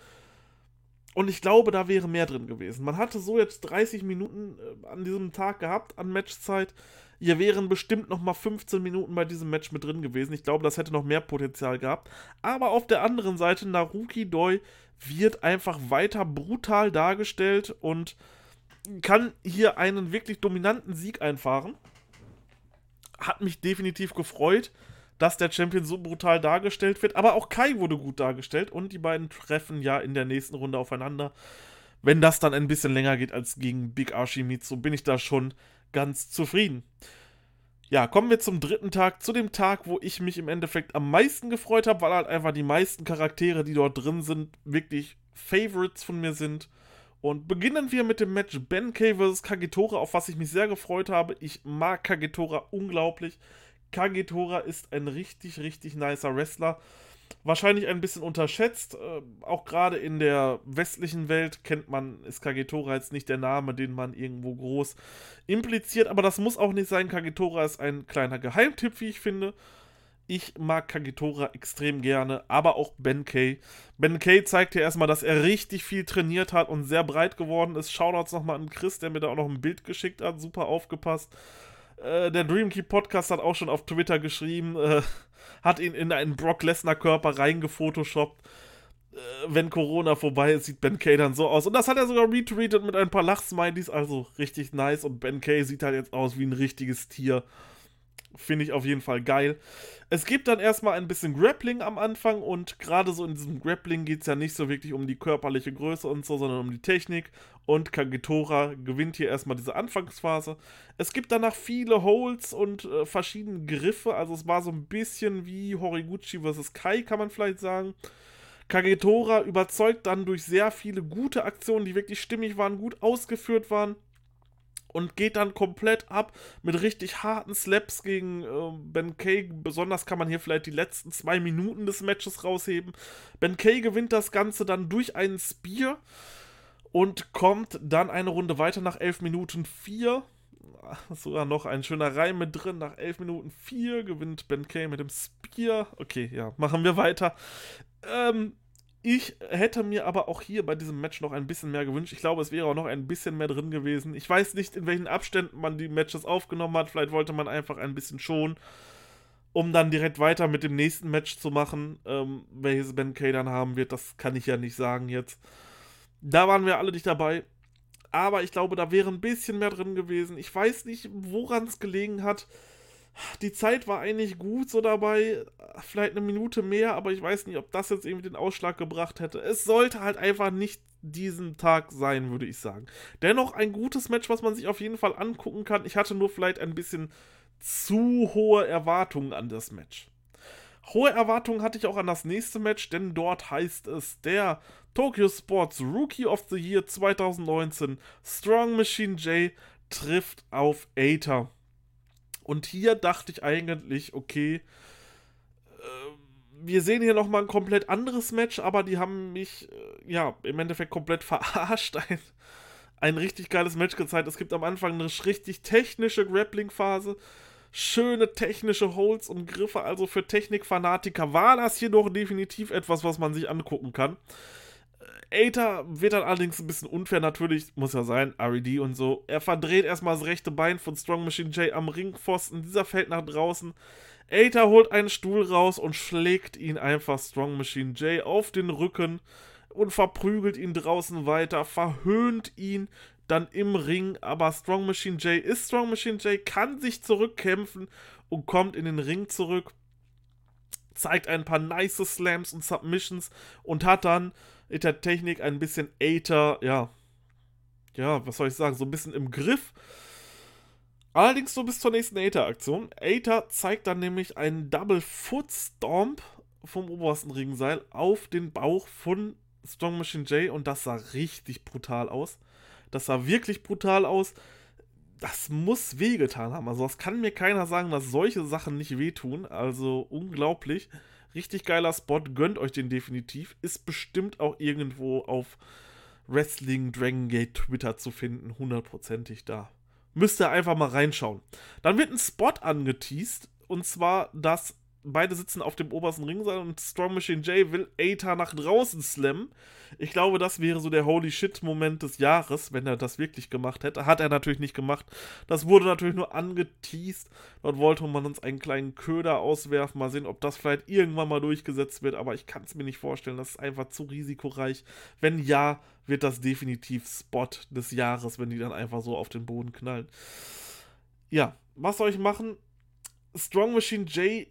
Und ich glaube, da wäre mehr drin gewesen. Man hatte so jetzt 30 Minuten äh, an diesem Tag gehabt an Matchzeit. Hier wären bestimmt noch mal 15 Minuten bei diesem Match mit drin gewesen. Ich glaube, das hätte noch mehr Potenzial gehabt. Aber auf der anderen Seite, Naruki Doi wird einfach weiter brutal dargestellt und kann hier einen wirklich dominanten Sieg einfahren. Hat mich definitiv gefreut, dass der Champion so brutal dargestellt wird. Aber auch Kai wurde gut dargestellt und die beiden treffen ja in der nächsten Runde aufeinander. Wenn das dann ein bisschen länger geht als gegen Big Ashimitsu, bin ich da schon ganz zufrieden. Ja, kommen wir zum dritten Tag, zu dem Tag, wo ich mich im Endeffekt am meisten gefreut habe, weil halt einfach die meisten Charaktere, die dort drin sind, wirklich Favorites von mir sind. Und beginnen wir mit dem Match Ben K vs. Kagetora, auf was ich mich sehr gefreut habe. Ich mag Kagetora unglaublich. Kagetora ist ein richtig, richtig nicer Wrestler wahrscheinlich ein bisschen unterschätzt. Äh, auch gerade in der westlichen Welt kennt man, ist Kagetora jetzt nicht der Name, den man irgendwo groß impliziert, aber das muss auch nicht sein. Kagetora ist ein kleiner Geheimtipp, wie ich finde. Ich mag Kagetora extrem gerne, aber auch Ben Kay. Ben Kay zeigt hier erstmal, dass er richtig viel trainiert hat und sehr breit geworden ist. Shoutouts nochmal an Chris, der mir da auch noch ein Bild geschickt hat. Super aufgepasst. Äh, der Dreamkey Podcast hat auch schon auf Twitter geschrieben, äh, hat ihn in einen Brock Lesnar Körper reingefotoshoppt. Äh, wenn Corona vorbei ist, sieht Ben Kay dann so aus. Und das hat er sogar retweetet mit ein paar Lachsmileys, also richtig nice. Und Ben Kay sieht halt jetzt aus wie ein richtiges Tier. Finde ich auf jeden Fall geil. Es gibt dann erstmal ein bisschen Grappling am Anfang und gerade so in diesem Grappling geht es ja nicht so wirklich um die körperliche Größe und so, sondern um die Technik. Und Kagetora gewinnt hier erstmal diese Anfangsphase. Es gibt danach viele Holds und äh, verschiedene Griffe. Also es war so ein bisschen wie Horiguchi vs. Kai, kann man vielleicht sagen. Kagetora überzeugt dann durch sehr viele gute Aktionen, die wirklich stimmig waren, gut ausgeführt waren und geht dann komplett ab mit richtig harten Slaps gegen äh, Ben Kay. Besonders kann man hier vielleicht die letzten zwei Minuten des Matches rausheben. Ben Kay gewinnt das Ganze dann durch einen Spear und kommt dann eine Runde weiter nach 11 Minuten 4. [laughs] Sogar noch ein schöner Reim mit drin. Nach 11 Minuten 4 gewinnt Ben Kay mit dem Spear. Okay, ja, machen wir weiter. Ähm, ich hätte mir aber auch hier bei diesem Match noch ein bisschen mehr gewünscht. Ich glaube, es wäre auch noch ein bisschen mehr drin gewesen. Ich weiß nicht, in welchen Abständen man die Matches aufgenommen hat. Vielleicht wollte man einfach ein bisschen schonen, um dann direkt weiter mit dem nächsten Match zu machen. Ähm, welches Ben Kay dann haben wird, das kann ich ja nicht sagen jetzt. Da waren wir alle nicht dabei. Aber ich glaube, da wäre ein bisschen mehr drin gewesen. Ich weiß nicht, woran es gelegen hat die Zeit war eigentlich gut so dabei, vielleicht eine Minute mehr, aber ich weiß nicht, ob das jetzt irgendwie den Ausschlag gebracht hätte. Es sollte halt einfach nicht diesen Tag sein, würde ich sagen. Dennoch ein gutes Match, was man sich auf jeden Fall angucken kann. Ich hatte nur vielleicht ein bisschen zu hohe Erwartungen an das Match. Hohe Erwartungen hatte ich auch an das nächste Match, denn dort heißt es der Tokyo Sports Rookie of the Year 2019 Strong Machine J trifft auf Aether. Und hier dachte ich eigentlich, okay, äh, wir sehen hier nochmal ein komplett anderes Match, aber die haben mich, äh, ja, im Endeffekt komplett [laughs] verarscht. Ein, ein richtig geiles Match gezeigt. Es gibt am Anfang eine richtig technische Grappling-Phase. Schöne technische Holds und Griffe, also für Technikfanatiker war das hier doch definitiv etwas, was man sich angucken kann. Aether wird dann allerdings ein bisschen unfair natürlich, muss ja sein, RED und so. Er verdreht erstmal das rechte Bein von Strong Machine J am Ringpfosten, dieser fällt nach draußen. Aether holt einen Stuhl raus und schlägt ihn einfach Strong Machine J auf den Rücken und verprügelt ihn draußen weiter, verhöhnt ihn dann im Ring, aber Strong Machine J ist Strong Machine J, kann sich zurückkämpfen und kommt in den Ring zurück, zeigt ein paar nice Slams und Submissions und hat dann mit der Technik ein bisschen Aether, ja, ja, was soll ich sagen, so ein bisschen im Griff. Allerdings so bis zur nächsten Aether-Aktion. Aether zeigt dann nämlich einen Double Foot Stomp vom obersten Ringseil auf den Bauch von Strong Machine J und das sah richtig brutal aus. Das sah wirklich brutal aus. Das muss wehgetan haben. Also, das kann mir keiner sagen, dass solche Sachen nicht wehtun. Also, unglaublich. Richtig geiler Spot. Gönnt euch den definitiv. Ist bestimmt auch irgendwo auf Wrestling Dragon Gate Twitter zu finden. Hundertprozentig da. Müsst ihr einfach mal reinschauen. Dann wird ein Spot angeteased. Und zwar, dass beide sitzen auf dem obersten Ringseil und Strong Machine J will Aether nach draußen slammen. Ich glaube, das wäre so der Holy Shit-Moment des Jahres, wenn er das wirklich gemacht hätte. Hat er natürlich nicht gemacht. Das wurde natürlich nur angeteased. Dort wollte man uns einen kleinen Köder auswerfen. Mal sehen, ob das vielleicht irgendwann mal durchgesetzt wird. Aber ich kann es mir nicht vorstellen. Das ist einfach zu risikoreich. Wenn ja, wird das definitiv Spot des Jahres, wenn die dann einfach so auf den Boden knallen. Ja, was soll ich machen? Strong Machine J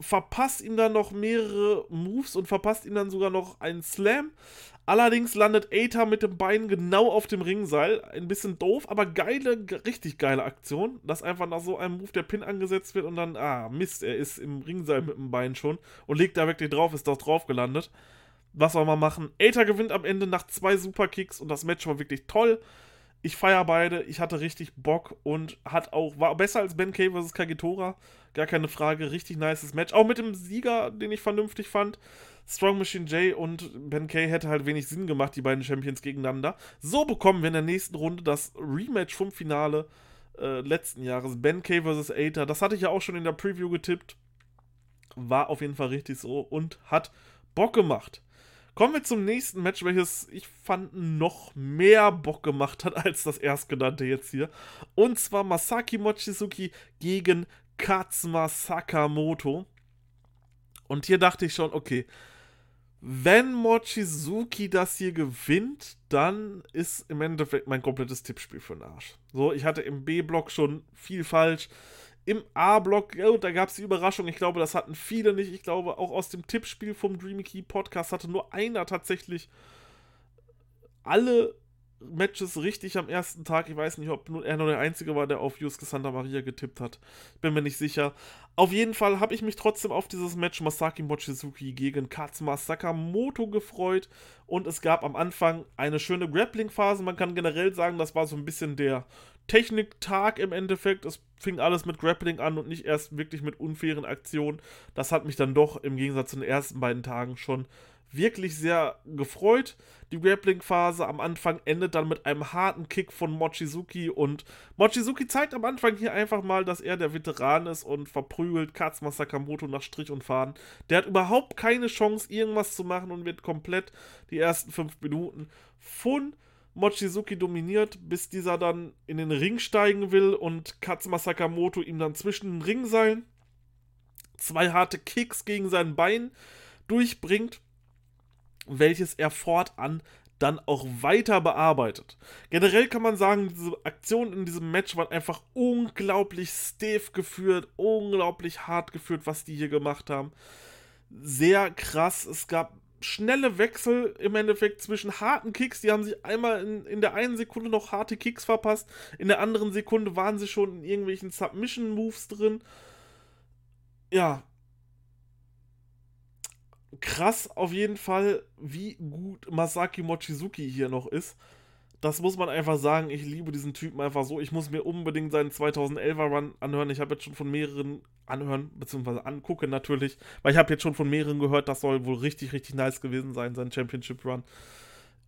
verpasst ihm dann noch mehrere Moves und verpasst ihm dann sogar noch einen Slam. Allerdings landet Aether mit dem Bein genau auf dem Ringseil. Ein bisschen doof, aber geile, richtig geile Aktion. Dass einfach nach so einem Move der Pin angesetzt wird und dann, ah, Mist, er ist im Ringseil mit dem Bein schon und legt da wirklich drauf, ist doch drauf gelandet. Was soll man machen? Aether gewinnt am Ende nach zwei Superkicks und das Match war wirklich toll. Ich feiere beide, ich hatte richtig Bock und hat auch, war besser als Ben K vs. Kagetora. Gar keine Frage, richtig nices Match. Auch mit dem Sieger, den ich vernünftig fand. Strong Machine J und Ben K hätte halt wenig Sinn gemacht, die beiden Champions gegeneinander. So bekommen wir in der nächsten Runde das Rematch vom Finale äh, letzten Jahres. Ben K vs. Aether. Das hatte ich ja auch schon in der Preview getippt. War auf jeden Fall richtig so und hat Bock gemacht. Kommen wir zum nächsten Match, welches ich fand noch mehr Bock gemacht hat [laughs] als das erstgenannte jetzt hier. Und zwar Masaki Mochizuki gegen Katsuma Sakamoto. Und hier dachte ich schon, okay, wenn Mochizuki das hier gewinnt, dann ist im Endeffekt mein komplettes Tippspiel für den Arsch. So, ich hatte im B-Block schon viel falsch im A-Block, oh, da gab es die Überraschung. Ich glaube, das hatten viele nicht. Ich glaube, auch aus dem Tippspiel vom Dreamy Key Podcast hatte nur einer tatsächlich alle Matches richtig am ersten Tag. Ich weiß nicht, ob nur er nur der Einzige war, der auf Yusuke Santa Maria getippt hat. Bin mir nicht sicher. Auf jeden Fall habe ich mich trotzdem auf dieses Match Masaki Mochizuki gegen Katsuma Sakamoto gefreut. Und es gab am Anfang eine schöne Grappling-Phase. Man kann generell sagen, das war so ein bisschen der Techniktag im Endeffekt. Es fing alles mit Grappling an und nicht erst wirklich mit unfairen Aktionen. Das hat mich dann doch im Gegensatz zu den ersten beiden Tagen schon wirklich sehr gefreut. Die Grappling-Phase am Anfang endet dann mit einem harten Kick von Mochizuki und Mochizuki zeigt am Anfang hier einfach mal, dass er der Veteran ist und verprügelt Katsuma Sakamoto nach Strich und Faden. Der hat überhaupt keine Chance, irgendwas zu machen und wird komplett die ersten fünf Minuten von Mochizuki dominiert, bis dieser dann in den Ring steigen will und Katsuma Sakamoto ihm dann zwischen den Ringseilen zwei harte Kicks gegen sein Bein durchbringt, welches er fortan dann auch weiter bearbeitet. Generell kann man sagen, diese Aktionen in diesem Match waren einfach unglaublich stiff geführt, unglaublich hart geführt, was die hier gemacht haben. Sehr krass. Es gab schnelle Wechsel im Endeffekt zwischen harten Kicks. Die haben sich einmal in, in der einen Sekunde noch harte Kicks verpasst, in der anderen Sekunde waren sie schon in irgendwelchen Submission-Moves drin. Ja. Krass auf jeden Fall, wie gut Masaki Mochizuki hier noch ist das muss man einfach sagen. Ich liebe diesen Typen einfach so. Ich muss mir unbedingt seinen 2011er Run anhören. Ich habe jetzt schon von mehreren anhören, beziehungsweise angucken natürlich, weil ich habe jetzt schon von mehreren gehört, das soll wohl richtig, richtig nice gewesen sein, sein Championship Run.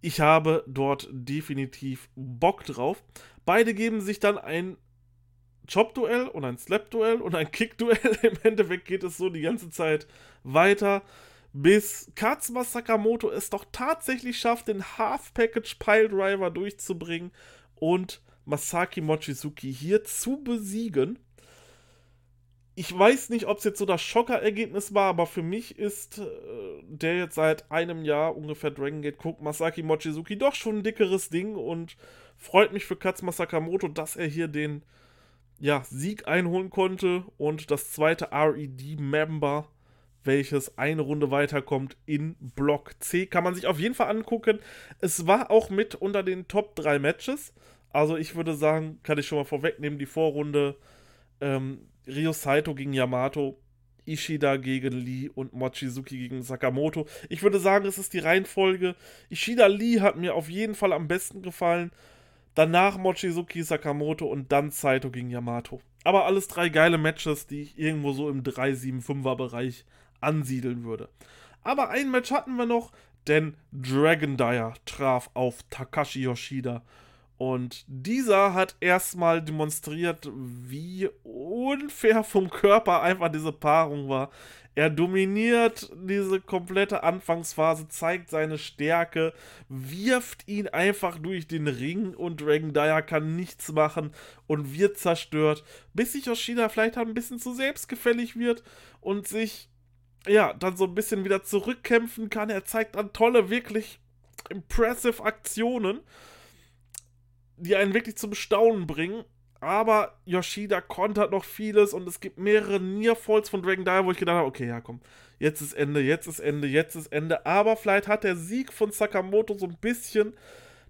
Ich habe dort definitiv Bock drauf. Beide geben sich dann ein Chop-Duell und ein Slap-Duell und ein Kick-Duell. [laughs] Im Endeffekt geht es so die ganze Zeit weiter bis Katsuma Sakamoto es doch tatsächlich schafft, den Half-Package Piledriver durchzubringen und Masaki Mochizuki hier zu besiegen. Ich weiß nicht, ob es jetzt so das Schockerergebnis war, aber für mich ist äh, der jetzt seit einem Jahr ungefähr Dragon Gate guckt, Masaki Mochizuki doch schon ein dickeres Ding und freut mich für Katsuma Sakamoto, dass er hier den ja, Sieg einholen konnte und das zweite RED-Member, welches eine Runde weiterkommt in Block C, kann man sich auf jeden Fall angucken. Es war auch mit unter den Top 3 Matches. Also ich würde sagen, kann ich schon mal vorwegnehmen, die Vorrunde ähm, Ryo Saito gegen Yamato, Ishida gegen Lee und Mochizuki gegen Sakamoto. Ich würde sagen, es ist die Reihenfolge. Ishida Lee hat mir auf jeden Fall am besten gefallen. Danach Mochizuki, Sakamoto und dann Saito gegen Yamato. Aber alles drei geile Matches, die ich irgendwo so im 3-7-5er Bereich ansiedeln würde. Aber ein Match hatten wir noch, denn Dragon Dyer traf auf Takashi Yoshida. Und dieser hat erstmal demonstriert, wie unfair vom Körper einfach diese Paarung war. Er dominiert diese komplette Anfangsphase, zeigt seine Stärke, wirft ihn einfach durch den Ring und Dragon Dyer kann nichts machen und wird zerstört, bis sich Yoshida vielleicht ein bisschen zu selbstgefällig wird und sich ja dann so ein bisschen wieder zurückkämpfen kann. Er zeigt dann tolle, wirklich impressive Aktionen, die einen wirklich zum Staunen bringen aber Yoshida kontert noch vieles und es gibt mehrere Nearfalls von Dragon Dyer, wo ich gedacht habe, okay, ja komm, jetzt ist Ende, jetzt ist Ende, jetzt ist Ende. Aber vielleicht hat der Sieg von Sakamoto so ein bisschen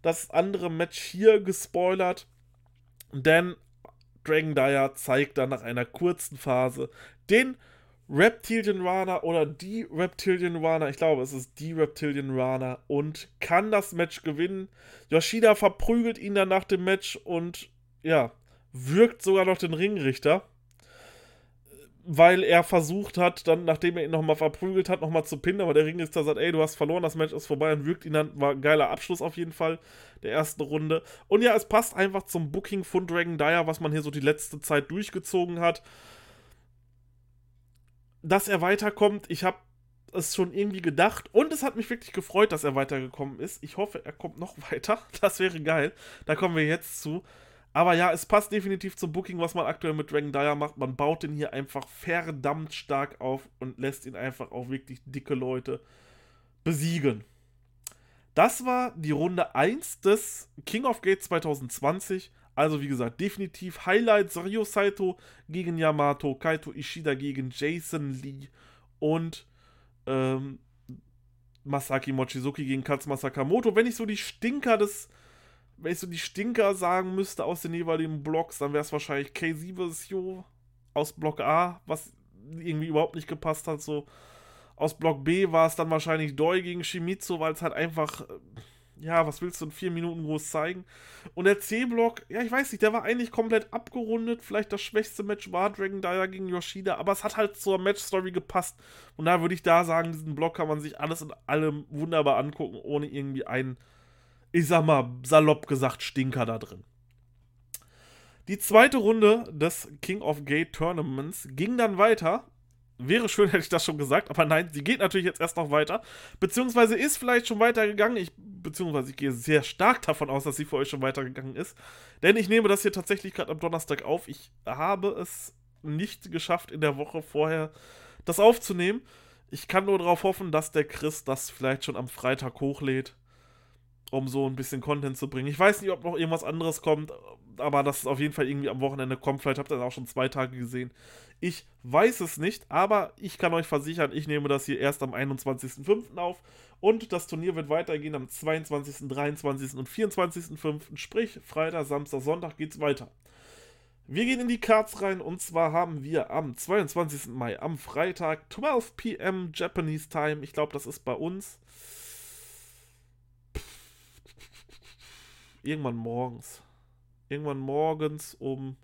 das andere Match hier gespoilert. Denn Dragon Dyer zeigt dann nach einer kurzen Phase den Reptilian Runner oder die Reptilian Runner, ich glaube, es ist die Reptilian Runner und kann das Match gewinnen. Yoshida verprügelt ihn dann nach dem Match und ja, wirkt sogar noch den Ringrichter, weil er versucht hat, dann, nachdem er ihn nochmal verprügelt hat, nochmal zu pinnen, aber der Ringrichter sagt, ey, du hast verloren, das Match ist vorbei und wirkt ihn dann, war ein geiler Abschluss auf jeden Fall der ersten Runde. Und ja, es passt einfach zum Booking von Dragon Dyer, was man hier so die letzte Zeit durchgezogen hat. Dass er weiterkommt, ich habe es schon irgendwie gedacht und es hat mich wirklich gefreut, dass er weitergekommen ist. Ich hoffe, er kommt noch [laughs] weiter. Das wäre geil. Da kommen wir jetzt zu. Aber ja, es passt definitiv zum Booking, was man aktuell mit Dragon Dyer macht. Man baut den hier einfach verdammt stark auf und lässt ihn einfach auch wirklich dicke Leute besiegen. Das war die Runde 1 des King of Gate 2020. Also wie gesagt, definitiv Highlights Ryo Saito gegen Yamato, Kaito Ishida gegen Jason Lee und ähm, Masaki Mochizuki gegen Katsuma Sakamoto. Wenn ich so die Stinker des wenn ich so die Stinker sagen müsste aus den jeweiligen Blocks, dann wäre es wahrscheinlich K7 vs. Yo aus Block A, was irgendwie überhaupt nicht gepasst hat. So aus Block B war es dann wahrscheinlich Doi gegen Shimizu, weil es halt einfach, äh, ja, was willst du in vier Minuten groß zeigen? Und der C-Block, ja, ich weiß nicht, der war eigentlich komplett abgerundet. Vielleicht das schwächste Match war Dragon Dyer gegen Yoshida, aber es hat halt zur Match-Story gepasst. Und da würde ich da sagen, diesen Block kann man sich alles in allem wunderbar angucken, ohne irgendwie einen ich sag mal, salopp gesagt, Stinker da drin. Die zweite Runde des King of Gate Tournaments ging dann weiter. Wäre schön, [laughs] hätte ich das schon gesagt, aber nein, sie geht natürlich jetzt erst noch weiter. Beziehungsweise ist vielleicht schon weitergegangen. Ich, beziehungsweise ich gehe sehr stark davon aus, dass sie für euch schon weitergegangen ist. Denn ich nehme das hier tatsächlich gerade am Donnerstag auf. Ich habe es nicht geschafft, in der Woche vorher das aufzunehmen. Ich kann nur darauf hoffen, dass der Chris das vielleicht schon am Freitag hochlädt um so ein bisschen Content zu bringen. Ich weiß nicht, ob noch irgendwas anderes kommt, aber dass es auf jeden Fall irgendwie am Wochenende kommt. Vielleicht habt ihr das auch schon zwei Tage gesehen. Ich weiß es nicht, aber ich kann euch versichern, ich nehme das hier erst am 21.05. auf und das Turnier wird weitergehen am 22., 23. und 24.05. Sprich, Freitag, Samstag, Sonntag geht's weiter. Wir gehen in die Cards rein und zwar haben wir am 22. Mai, am Freitag, 12 p.m. Japanese Time. Ich glaube, das ist bei uns irgendwann morgens. Irgendwann morgens um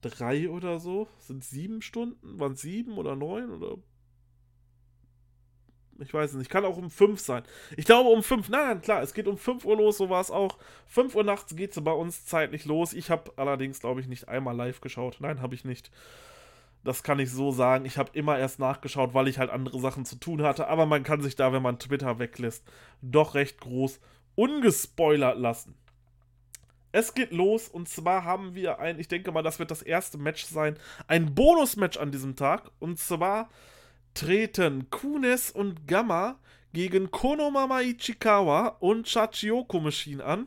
drei oder so. Sind sieben Stunden? Waren sieben oder neun oder? Ich weiß nicht. Kann auch um fünf sein. Ich glaube um fünf. Nein, nein, klar. Es geht um fünf Uhr los. So war es auch. Fünf Uhr nachts geht es bei uns zeitlich los. Ich habe allerdings, glaube ich, nicht einmal live geschaut. Nein, habe ich nicht. Das kann ich so sagen. Ich habe immer erst nachgeschaut, weil ich halt andere Sachen zu tun hatte. Aber man kann sich da, wenn man Twitter weglässt, doch recht groß ungespoilert lassen. Es geht los und zwar haben wir ein, ich denke mal, das wird das erste Match sein, ein Bonusmatch an diesem Tag. Und zwar treten Kunes und Gamma gegen Konomama Ichikawa und Shachiyoko Machine an.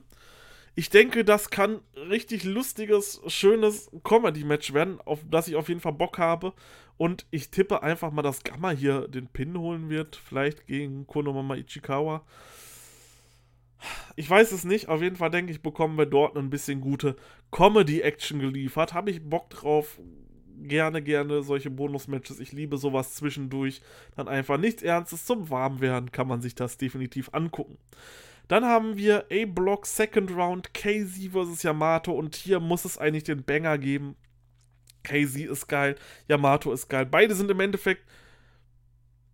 Ich denke, das kann richtig lustiges, schönes Comedy-Match werden, auf das ich auf jeden Fall Bock habe. Und ich tippe einfach mal, dass Gamma hier den Pin holen wird. Vielleicht gegen Konomama Ichikawa. Ich weiß es nicht. Auf jeden Fall denke ich, bekommen wir dort ein bisschen gute Comedy-Action geliefert. Habe ich Bock drauf. Gerne, gerne solche Bonus-Matches. Ich liebe sowas zwischendurch. Dann einfach nichts Ernstes zum Warmwerden. Kann man sich das definitiv angucken. Dann haben wir A-Block Second Round, KZ vs. Yamato und hier muss es eigentlich den Banger geben. KZ ist geil, Yamato ist geil. Beide sind im Endeffekt,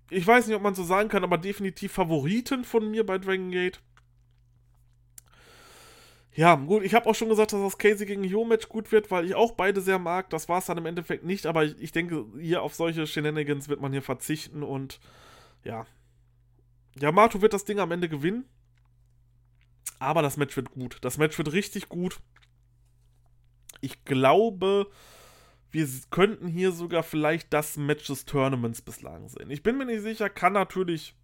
ich weiß nicht, ob man so sagen kann, aber definitiv Favoriten von mir bei Dragon Gate. Ja, gut, ich habe auch schon gesagt, dass das Casey gegen Hyo-Match gut wird, weil ich auch beide sehr mag. Das war es dann im Endeffekt nicht, aber ich, ich denke, hier auf solche Shenanigans wird man hier verzichten und ja. Yamato wird das Ding am Ende gewinnen. Aber das Match wird gut. Das Match wird richtig gut. Ich glaube, wir könnten hier sogar vielleicht das Match des Tournaments bislang sehen. Ich bin mir nicht sicher, kann natürlich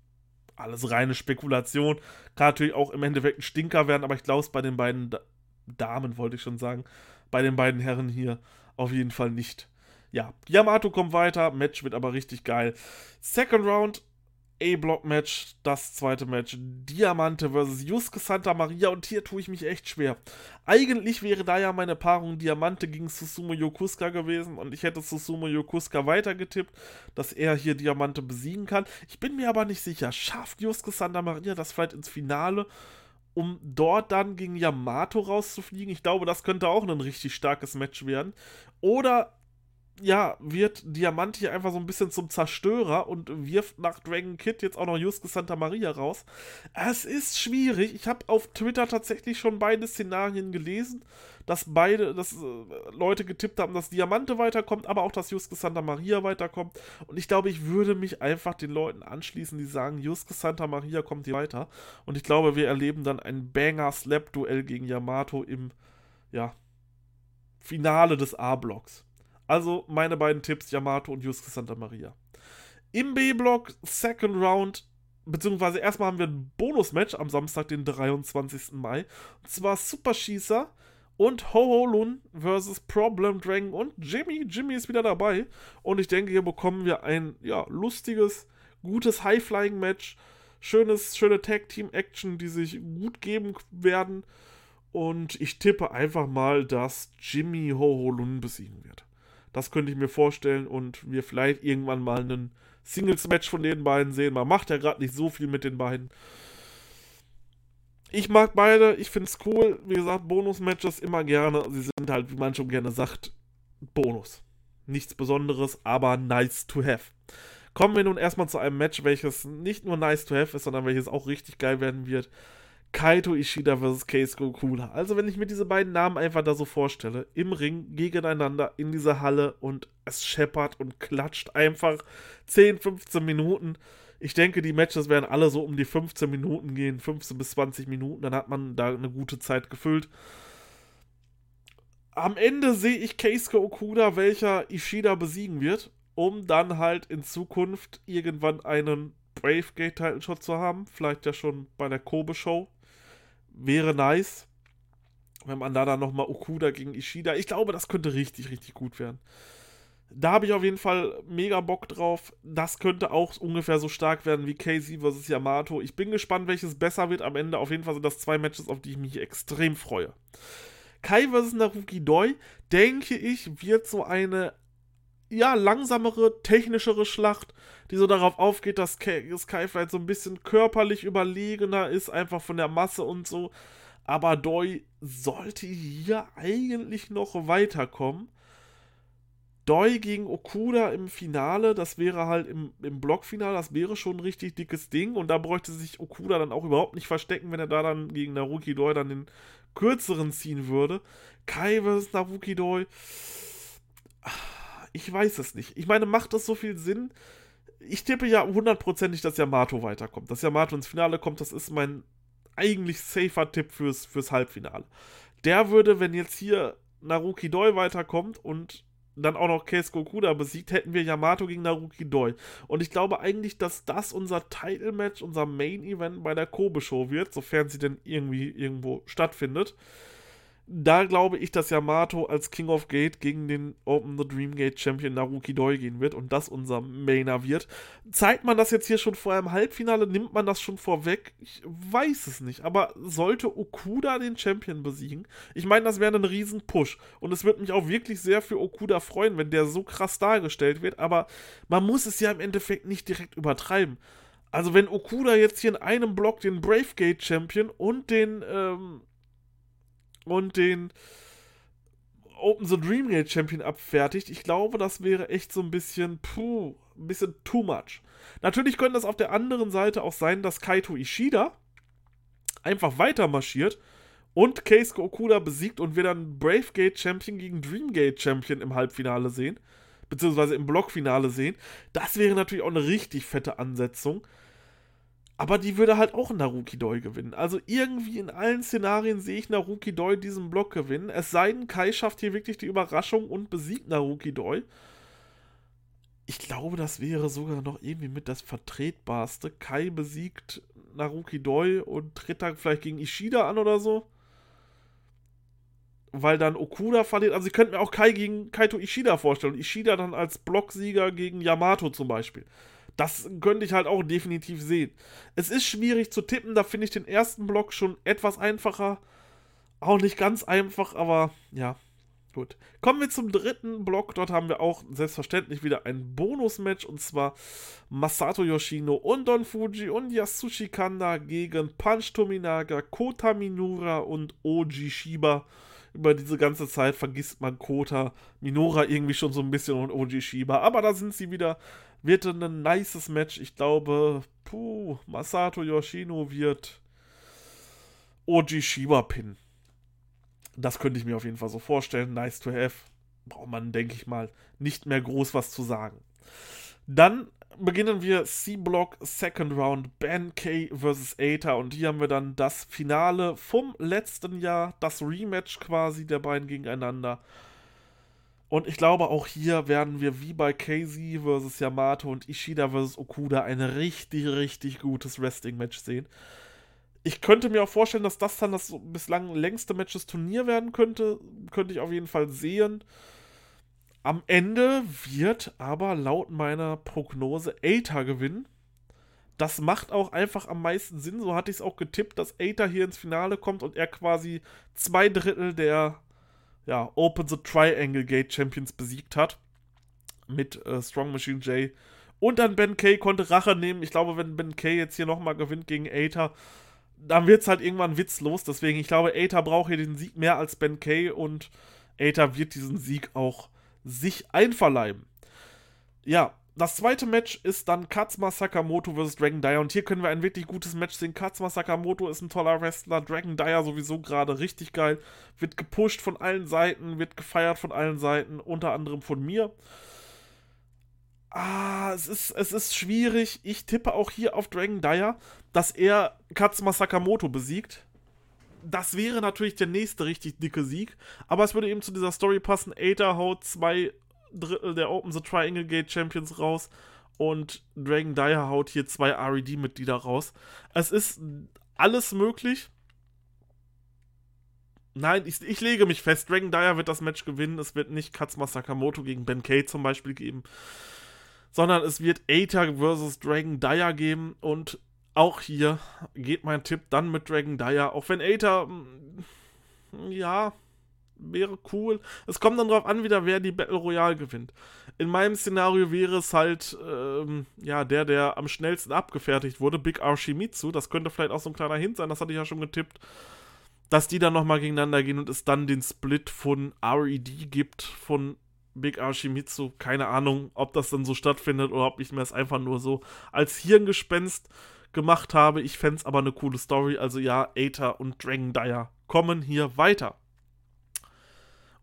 alles reine Spekulation. Kann natürlich auch im Endeffekt ein Stinker werden, aber ich glaube es bei den beiden da Damen, wollte ich schon sagen, bei den beiden Herren hier auf jeden Fall nicht. Ja, Yamato kommt weiter, Match wird aber richtig geil. Second Round, A-Block-Match, das zweite Match, Diamante vs. Yusuke Santa Maria und hier tue ich mich echt schwer. Eigentlich wäre da ja meine Paarung Diamante gegen Susumu Yokusuka gewesen und ich hätte Susumu Yokusuka weitergetippt, dass er hier Diamante besiegen kann. Ich bin mir aber nicht sicher, schafft Yusuke Santa Maria das vielleicht ins Finale, um dort dann gegen Yamato rauszufliegen? Ich glaube, das könnte auch ein richtig starkes Match werden. Oder ja, wird Diamant hier einfach so ein bisschen zum Zerstörer und wirft nach Dragon Kid jetzt auch noch Yusuke Santa Maria raus. Es ist schwierig. Ich habe auf Twitter tatsächlich schon beide Szenarien gelesen, dass beide, dass äh, Leute getippt haben, dass Diamante weiterkommt, aber auch, dass Yusuke Santa Maria weiterkommt. Und ich glaube, ich würde mich einfach den Leuten anschließen, die sagen, Yusuke Santa Maria kommt hier weiter. Und ich glaube, wir erleben dann ein Banger-Slap-Duell gegen Yamato im, ja, Finale des A-Blocks. Also meine beiden Tipps, Yamato und Yusuke Santa Maria. Im B-Block, Second Round, beziehungsweise erstmal haben wir ein Bonus-Match am Samstag, den 23. Mai. Und zwar Super Schießer und Ho-Ho Lun versus Problem Dragon und Jimmy. Jimmy ist wieder dabei. Und ich denke, hier bekommen wir ein ja, lustiges, gutes High-Flying-Match. Schönes, schöne Tag-Team-Action, die sich gut geben werden. Und ich tippe einfach mal, dass Jimmy Ho-Ho Lun besiegen wird. Das könnte ich mir vorstellen und wir vielleicht irgendwann mal einen Singles-Match von den beiden sehen. Man macht ja gerade nicht so viel mit den beiden. Ich mag beide, ich finde es cool. Wie gesagt, Bonus-Matches immer gerne. Sie sind halt, wie man schon gerne sagt, Bonus. Nichts Besonderes, aber nice to have. Kommen wir nun erstmal zu einem Match, welches nicht nur nice to have ist, sondern welches auch richtig geil werden wird. Kaito Ishida vs. Keisuke Okuna. Also, wenn ich mir diese beiden Namen einfach da so vorstelle, im Ring gegeneinander in dieser Halle und es scheppert und klatscht einfach 10, 15 Minuten. Ich denke, die Matches werden alle so um die 15 Minuten gehen, 15 bis 20 Minuten, dann hat man da eine gute Zeit gefüllt. Am Ende sehe ich Keisuke Okuda, welcher Ishida besiegen wird, um dann halt in Zukunft irgendwann einen Brave Gate Title Shot zu haben. Vielleicht ja schon bei der Kobe Show wäre nice, wenn man da dann nochmal Okuda gegen Ishida. Ich glaube, das könnte richtig, richtig gut werden. Da habe ich auf jeden Fall mega Bock drauf. Das könnte auch ungefähr so stark werden wie KZ vs. Yamato. Ich bin gespannt, welches besser wird. Am Ende auf jeden Fall sind das zwei Matches, auf die ich mich extrem freue. Kai vs. Naruki Doi, denke ich, wird so eine ja, langsamere, technischere Schlacht, die so darauf aufgeht, dass Sky vielleicht so ein bisschen körperlich überlegener ist, einfach von der Masse und so. Aber Doi sollte hier eigentlich noch weiterkommen. Doi gegen Okuda im Finale, das wäre halt im, im Blockfinale, das wäre schon ein richtig dickes Ding. Und da bräuchte sich Okuda dann auch überhaupt nicht verstecken, wenn er da dann gegen Naruki Doi dann den kürzeren ziehen würde. Kai vs. Naruki Doi ich weiß es nicht. Ich meine, macht das so viel Sinn? Ich tippe ja hundertprozentig, dass Yamato weiterkommt. Dass Yamato ins Finale kommt, das ist mein eigentlich safer Tipp fürs, fürs Halbfinale. Der würde, wenn jetzt hier Naruki Doi weiterkommt und dann auch noch Keisuke Okuda besiegt, hätten wir Yamato gegen Naruki Doi. Und ich glaube eigentlich, dass das unser Title-Match, unser Main-Event bei der Kobe-Show wird, sofern sie denn irgendwie irgendwo stattfindet da glaube ich, dass Yamato als King of Gate gegen den Open the Dream Gate Champion Naruki Doi gehen wird und das unser Mainer wird. Zeigt man das jetzt hier schon vor einem Halbfinale? Nimmt man das schon vorweg? Ich weiß es nicht. Aber sollte Okuda den Champion besiegen? Ich meine, das wäre ein riesen Push. Und es würde mich auch wirklich sehr für Okuda freuen, wenn der so krass dargestellt wird. Aber man muss es ja im Endeffekt nicht direkt übertreiben. Also wenn Okuda jetzt hier in einem Block den Brave Gate Champion und den ähm, und den Open the Dreamgate Champion abfertigt, ich glaube, das wäre echt so ein bisschen, puh, ein bisschen too much. Natürlich könnte es auf der anderen Seite auch sein, dass Kaito Ishida einfach weiter marschiert und Keisuke Okuda besiegt und wir dann Bravegate Champion gegen Dreamgate Champion im Halbfinale sehen, beziehungsweise im Blockfinale sehen. Das wäre natürlich auch eine richtig fette Ansetzung. Aber die würde halt auch Naruki Doi gewinnen. Also irgendwie in allen Szenarien sehe ich Naruki Doi diesen Block gewinnen. Es sei denn, Kai schafft hier wirklich die Überraschung und besiegt Naruki Doi. Ich glaube, das wäre sogar noch irgendwie mit das Vertretbarste. Kai besiegt Naruki Doi und tritt dann vielleicht gegen Ishida an oder so. Weil dann Okuda verliert. Also ich könnte mir auch Kai gegen Kaito Ishida vorstellen. Ishida dann als Blocksieger gegen Yamato zum Beispiel. Das könnte ich halt auch definitiv sehen. Es ist schwierig zu tippen, da finde ich den ersten Block schon etwas einfacher. Auch nicht ganz einfach, aber ja, gut. Kommen wir zum dritten Block. Dort haben wir auch selbstverständlich wieder ein Bonusmatch und zwar Masato Yoshino und Don Fuji und Yasushi Kanda gegen Punch Tominaga, Kota Minura und Oji Shiba über diese ganze Zeit vergisst man Kota, Minora irgendwie schon so ein bisschen und Oji Shiba. Aber da sind sie wieder wird ein nices Match. Ich glaube, puh, Masato Yoshino wird Oji Shiba pinnen. Das könnte ich mir auf jeden Fall so vorstellen. Nice to have. Braucht man, denke ich mal, nicht mehr groß was zu sagen. Dann beginnen wir C-Block Second Round, Ben K vs. Aether und hier haben wir dann das Finale vom letzten Jahr, das Rematch quasi der beiden gegeneinander. Und ich glaube, auch hier werden wir wie bei Casey vs. Yamato und Ishida vs. Okuda ein richtig, richtig gutes Wrestling-Match sehen. Ich könnte mir auch vorstellen, dass das dann das bislang längste Match des Turnier werden könnte. Könnte ich auf jeden Fall sehen. Am Ende wird aber laut meiner Prognose Aether gewinnen. Das macht auch einfach am meisten Sinn. So hatte ich es auch getippt, dass Aether hier ins Finale kommt und er quasi zwei Drittel der ja, Open the Triangle Gate Champions besiegt hat. Mit äh, Strong Machine J. Und dann Ben Kay konnte Rache nehmen. Ich glaube, wenn Ben Kay jetzt hier nochmal gewinnt gegen Aether, dann wird es halt irgendwann witzlos. Deswegen, ich glaube, Aether braucht hier den Sieg mehr als Ben Kay und Aether wird diesen Sieg auch sich einverleiben. Ja, das zweite Match ist dann Katsuma Sakamoto vs. Dragon Dyer. Und hier können wir ein wirklich gutes Match sehen. Katsuma Sakamoto ist ein toller Wrestler. Dragon Dyer sowieso gerade richtig geil. Wird gepusht von allen Seiten, wird gefeiert von allen Seiten, unter anderem von mir. Ah, es ist, es ist schwierig. Ich tippe auch hier auf Dragon Dyer, dass er Katsuma Sakamoto besiegt. Das wäre natürlich der nächste richtig dicke Sieg. Aber es würde eben zu dieser Story passen. Aether haut zwei Drittel der Open the Triangle Gate Champions raus und Dragon Dyer haut hier zwei RED-Mitglieder raus. Es ist alles möglich. Nein, ich, ich, lege mich fest, Dragon Dyer wird das Match gewinnen. Es wird nicht Katsuma Sakamoto gegen Ben Kay zum Beispiel geben, sondern es wird Aether versus Dragon Dyer geben und auch hier geht mein Tipp dann mit Dragon Dyer, auch wenn Aether, mm, ja, wäre cool. Es kommt dann darauf an, wieder wer die Battle Royale gewinnt. In meinem Szenario wäre es halt, ähm, ja, der, der am schnellsten abgefertigt wurde, Big Arshimitsu. Das könnte vielleicht auch so ein kleiner Hint sein, das hatte ich ja schon getippt. Dass die dann nochmal gegeneinander gehen und es dann den Split von RED gibt, von Big Arshimitsu. Keine Ahnung, ob das dann so stattfindet oder ob ich mir das einfach nur so als Hirngespenst gemacht habe. Ich fände es aber eine coole Story. Also ja, Aether und Dragon Dyer kommen hier weiter.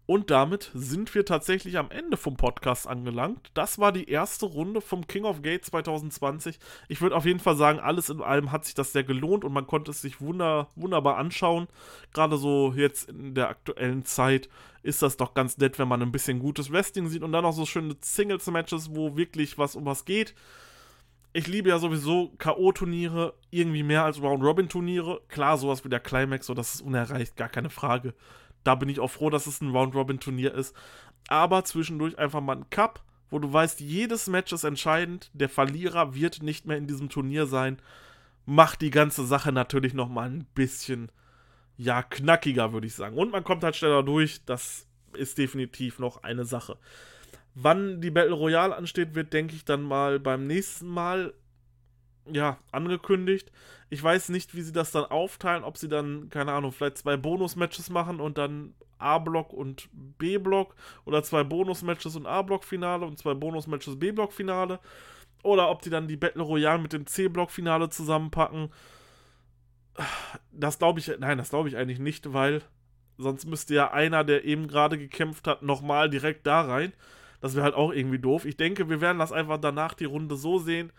Und damit sind wir tatsächlich am Ende vom Podcast angelangt. Das war die erste Runde vom King of Gates 2020. Ich würde auf jeden Fall sagen, alles in allem hat sich das sehr gelohnt und man konnte es sich wunder, wunderbar anschauen. Gerade so jetzt in der aktuellen Zeit ist das doch ganz nett, wenn man ein bisschen gutes Wrestling sieht und dann auch so schöne Singles-Matches, wo wirklich was um was geht. Ich liebe ja sowieso K.O.-Turniere irgendwie mehr als Round-Robin-Turniere. Klar, sowas wie der Climax, so das ist unerreicht, gar keine Frage. Da bin ich auch froh, dass es ein Round-Robin-Turnier ist. Aber zwischendurch einfach mal ein Cup, wo du weißt, jedes Match ist entscheidend. Der Verlierer wird nicht mehr in diesem Turnier sein. Macht die ganze Sache natürlich noch mal ein bisschen, ja, knackiger, würde ich sagen. Und man kommt halt schneller durch. Das ist definitiv noch eine Sache. Wann die Battle Royale ansteht, wird, denke ich, dann mal beim nächsten Mal ja, angekündigt. Ich weiß nicht, wie sie das dann aufteilen, ob sie dann, keine Ahnung, vielleicht zwei Bonus-Matches machen und dann A-Block und B-Block oder zwei Bonus-Matches und A-Block-Finale und zwei Bonus-Matches B-Block-Finale oder ob die dann die Battle Royale mit dem C-Block-Finale zusammenpacken. Das glaube ich, nein, das glaube ich eigentlich nicht, weil sonst müsste ja einer, der eben gerade gekämpft hat, nochmal direkt da rein. Das wäre halt auch irgendwie doof. Ich denke, wir werden das einfach danach die Runde so sehen,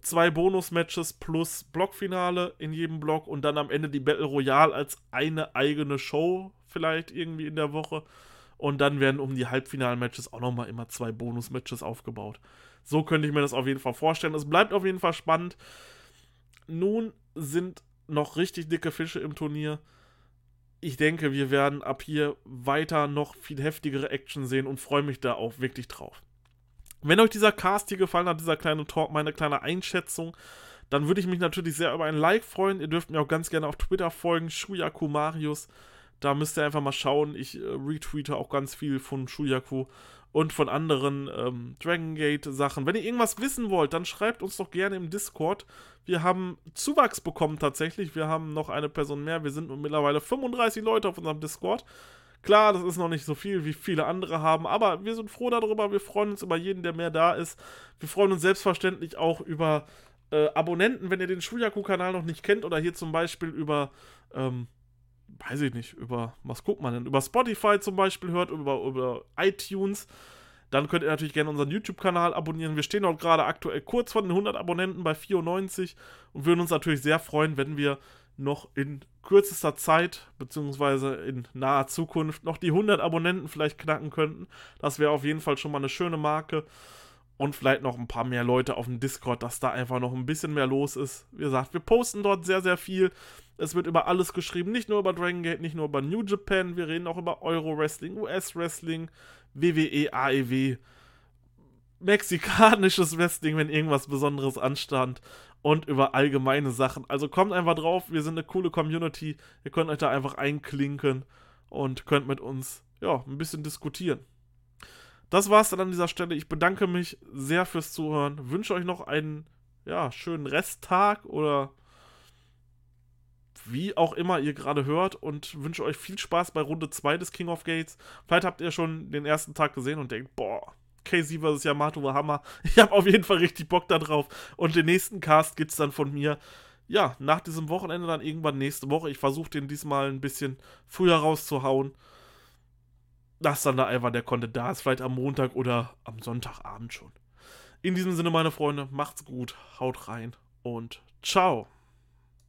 zwei Bonus-Matches plus Blockfinale in jedem Block und dann am Ende die Battle Royale als eine eigene Show vielleicht irgendwie in der Woche. Und dann werden um die Halbfinal-Matches auch nochmal immer zwei Bonus-Matches aufgebaut. So könnte ich mir das auf jeden Fall vorstellen. Es bleibt auf jeden Fall spannend. Nun sind noch richtig dicke Fische im Turnier. Ich denke, wir werden ab hier weiter noch viel heftigere Action sehen und freue mich da auch wirklich drauf. Wenn euch dieser Cast hier gefallen hat, dieser kleine Talk, meine kleine Einschätzung, dann würde ich mich natürlich sehr über ein Like freuen. Ihr dürft mir auch ganz gerne auf Twitter folgen, Shuyaku Marius. Da müsst ihr einfach mal schauen. Ich äh, retweete auch ganz viel von Shuyaku und von anderen ähm, Dragon Gate Sachen. Wenn ihr irgendwas wissen wollt, dann schreibt uns doch gerne im Discord. Wir haben Zuwachs bekommen tatsächlich. Wir haben noch eine Person mehr. Wir sind mittlerweile 35 Leute auf unserem Discord. Klar, das ist noch nicht so viel, wie viele andere haben, aber wir sind froh darüber. Wir freuen uns über jeden, der mehr da ist. Wir freuen uns selbstverständlich auch über äh, Abonnenten, wenn ihr den Shuyaku-Kanal noch nicht kennt oder hier zum Beispiel über, ähm, weiß ich nicht, über, was guckt man denn, über Spotify zum Beispiel hört, über, über iTunes. Dann könnt ihr natürlich gerne unseren YouTube-Kanal abonnieren. Wir stehen auch gerade aktuell kurz vor den 100 Abonnenten bei 94 und würden uns natürlich sehr freuen, wenn wir noch in kürzester Zeit, beziehungsweise in naher Zukunft, noch die 100 Abonnenten vielleicht knacken könnten. Das wäre auf jeden Fall schon mal eine schöne Marke. Und vielleicht noch ein paar mehr Leute auf dem Discord, dass da einfach noch ein bisschen mehr los ist. Wie gesagt, wir posten dort sehr, sehr viel. Es wird über alles geschrieben, nicht nur über Dragon Gate, nicht nur über New Japan, wir reden auch über Euro Wrestling, US Wrestling, WWE, AEW, mexikanisches Wrestling, wenn irgendwas Besonderes anstand und über allgemeine Sachen. Also kommt einfach drauf, wir sind eine coole Community. Ihr könnt euch da einfach einklinken und könnt mit uns ja, ein bisschen diskutieren. Das war's dann an dieser Stelle. Ich bedanke mich sehr fürs Zuhören. Wünsche euch noch einen ja, schönen Resttag oder wie auch immer ihr gerade hört und wünsche euch viel Spaß bei Runde 2 des King of Gates. Vielleicht habt ihr schon den ersten Tag gesehen und denkt, boah, KZ vs. Yamato war Hammer. [laughs] Ich habe auf jeden Fall richtig Bock da drauf. Und den nächsten Cast gibt es dann von mir. Ja, nach diesem Wochenende dann irgendwann nächste Woche. Ich versuche den diesmal ein bisschen früher rauszuhauen. Dass dann da einfach der Content da ist. Vielleicht am Montag oder am Sonntagabend schon. In diesem Sinne, meine Freunde, macht's gut, haut rein und ciao.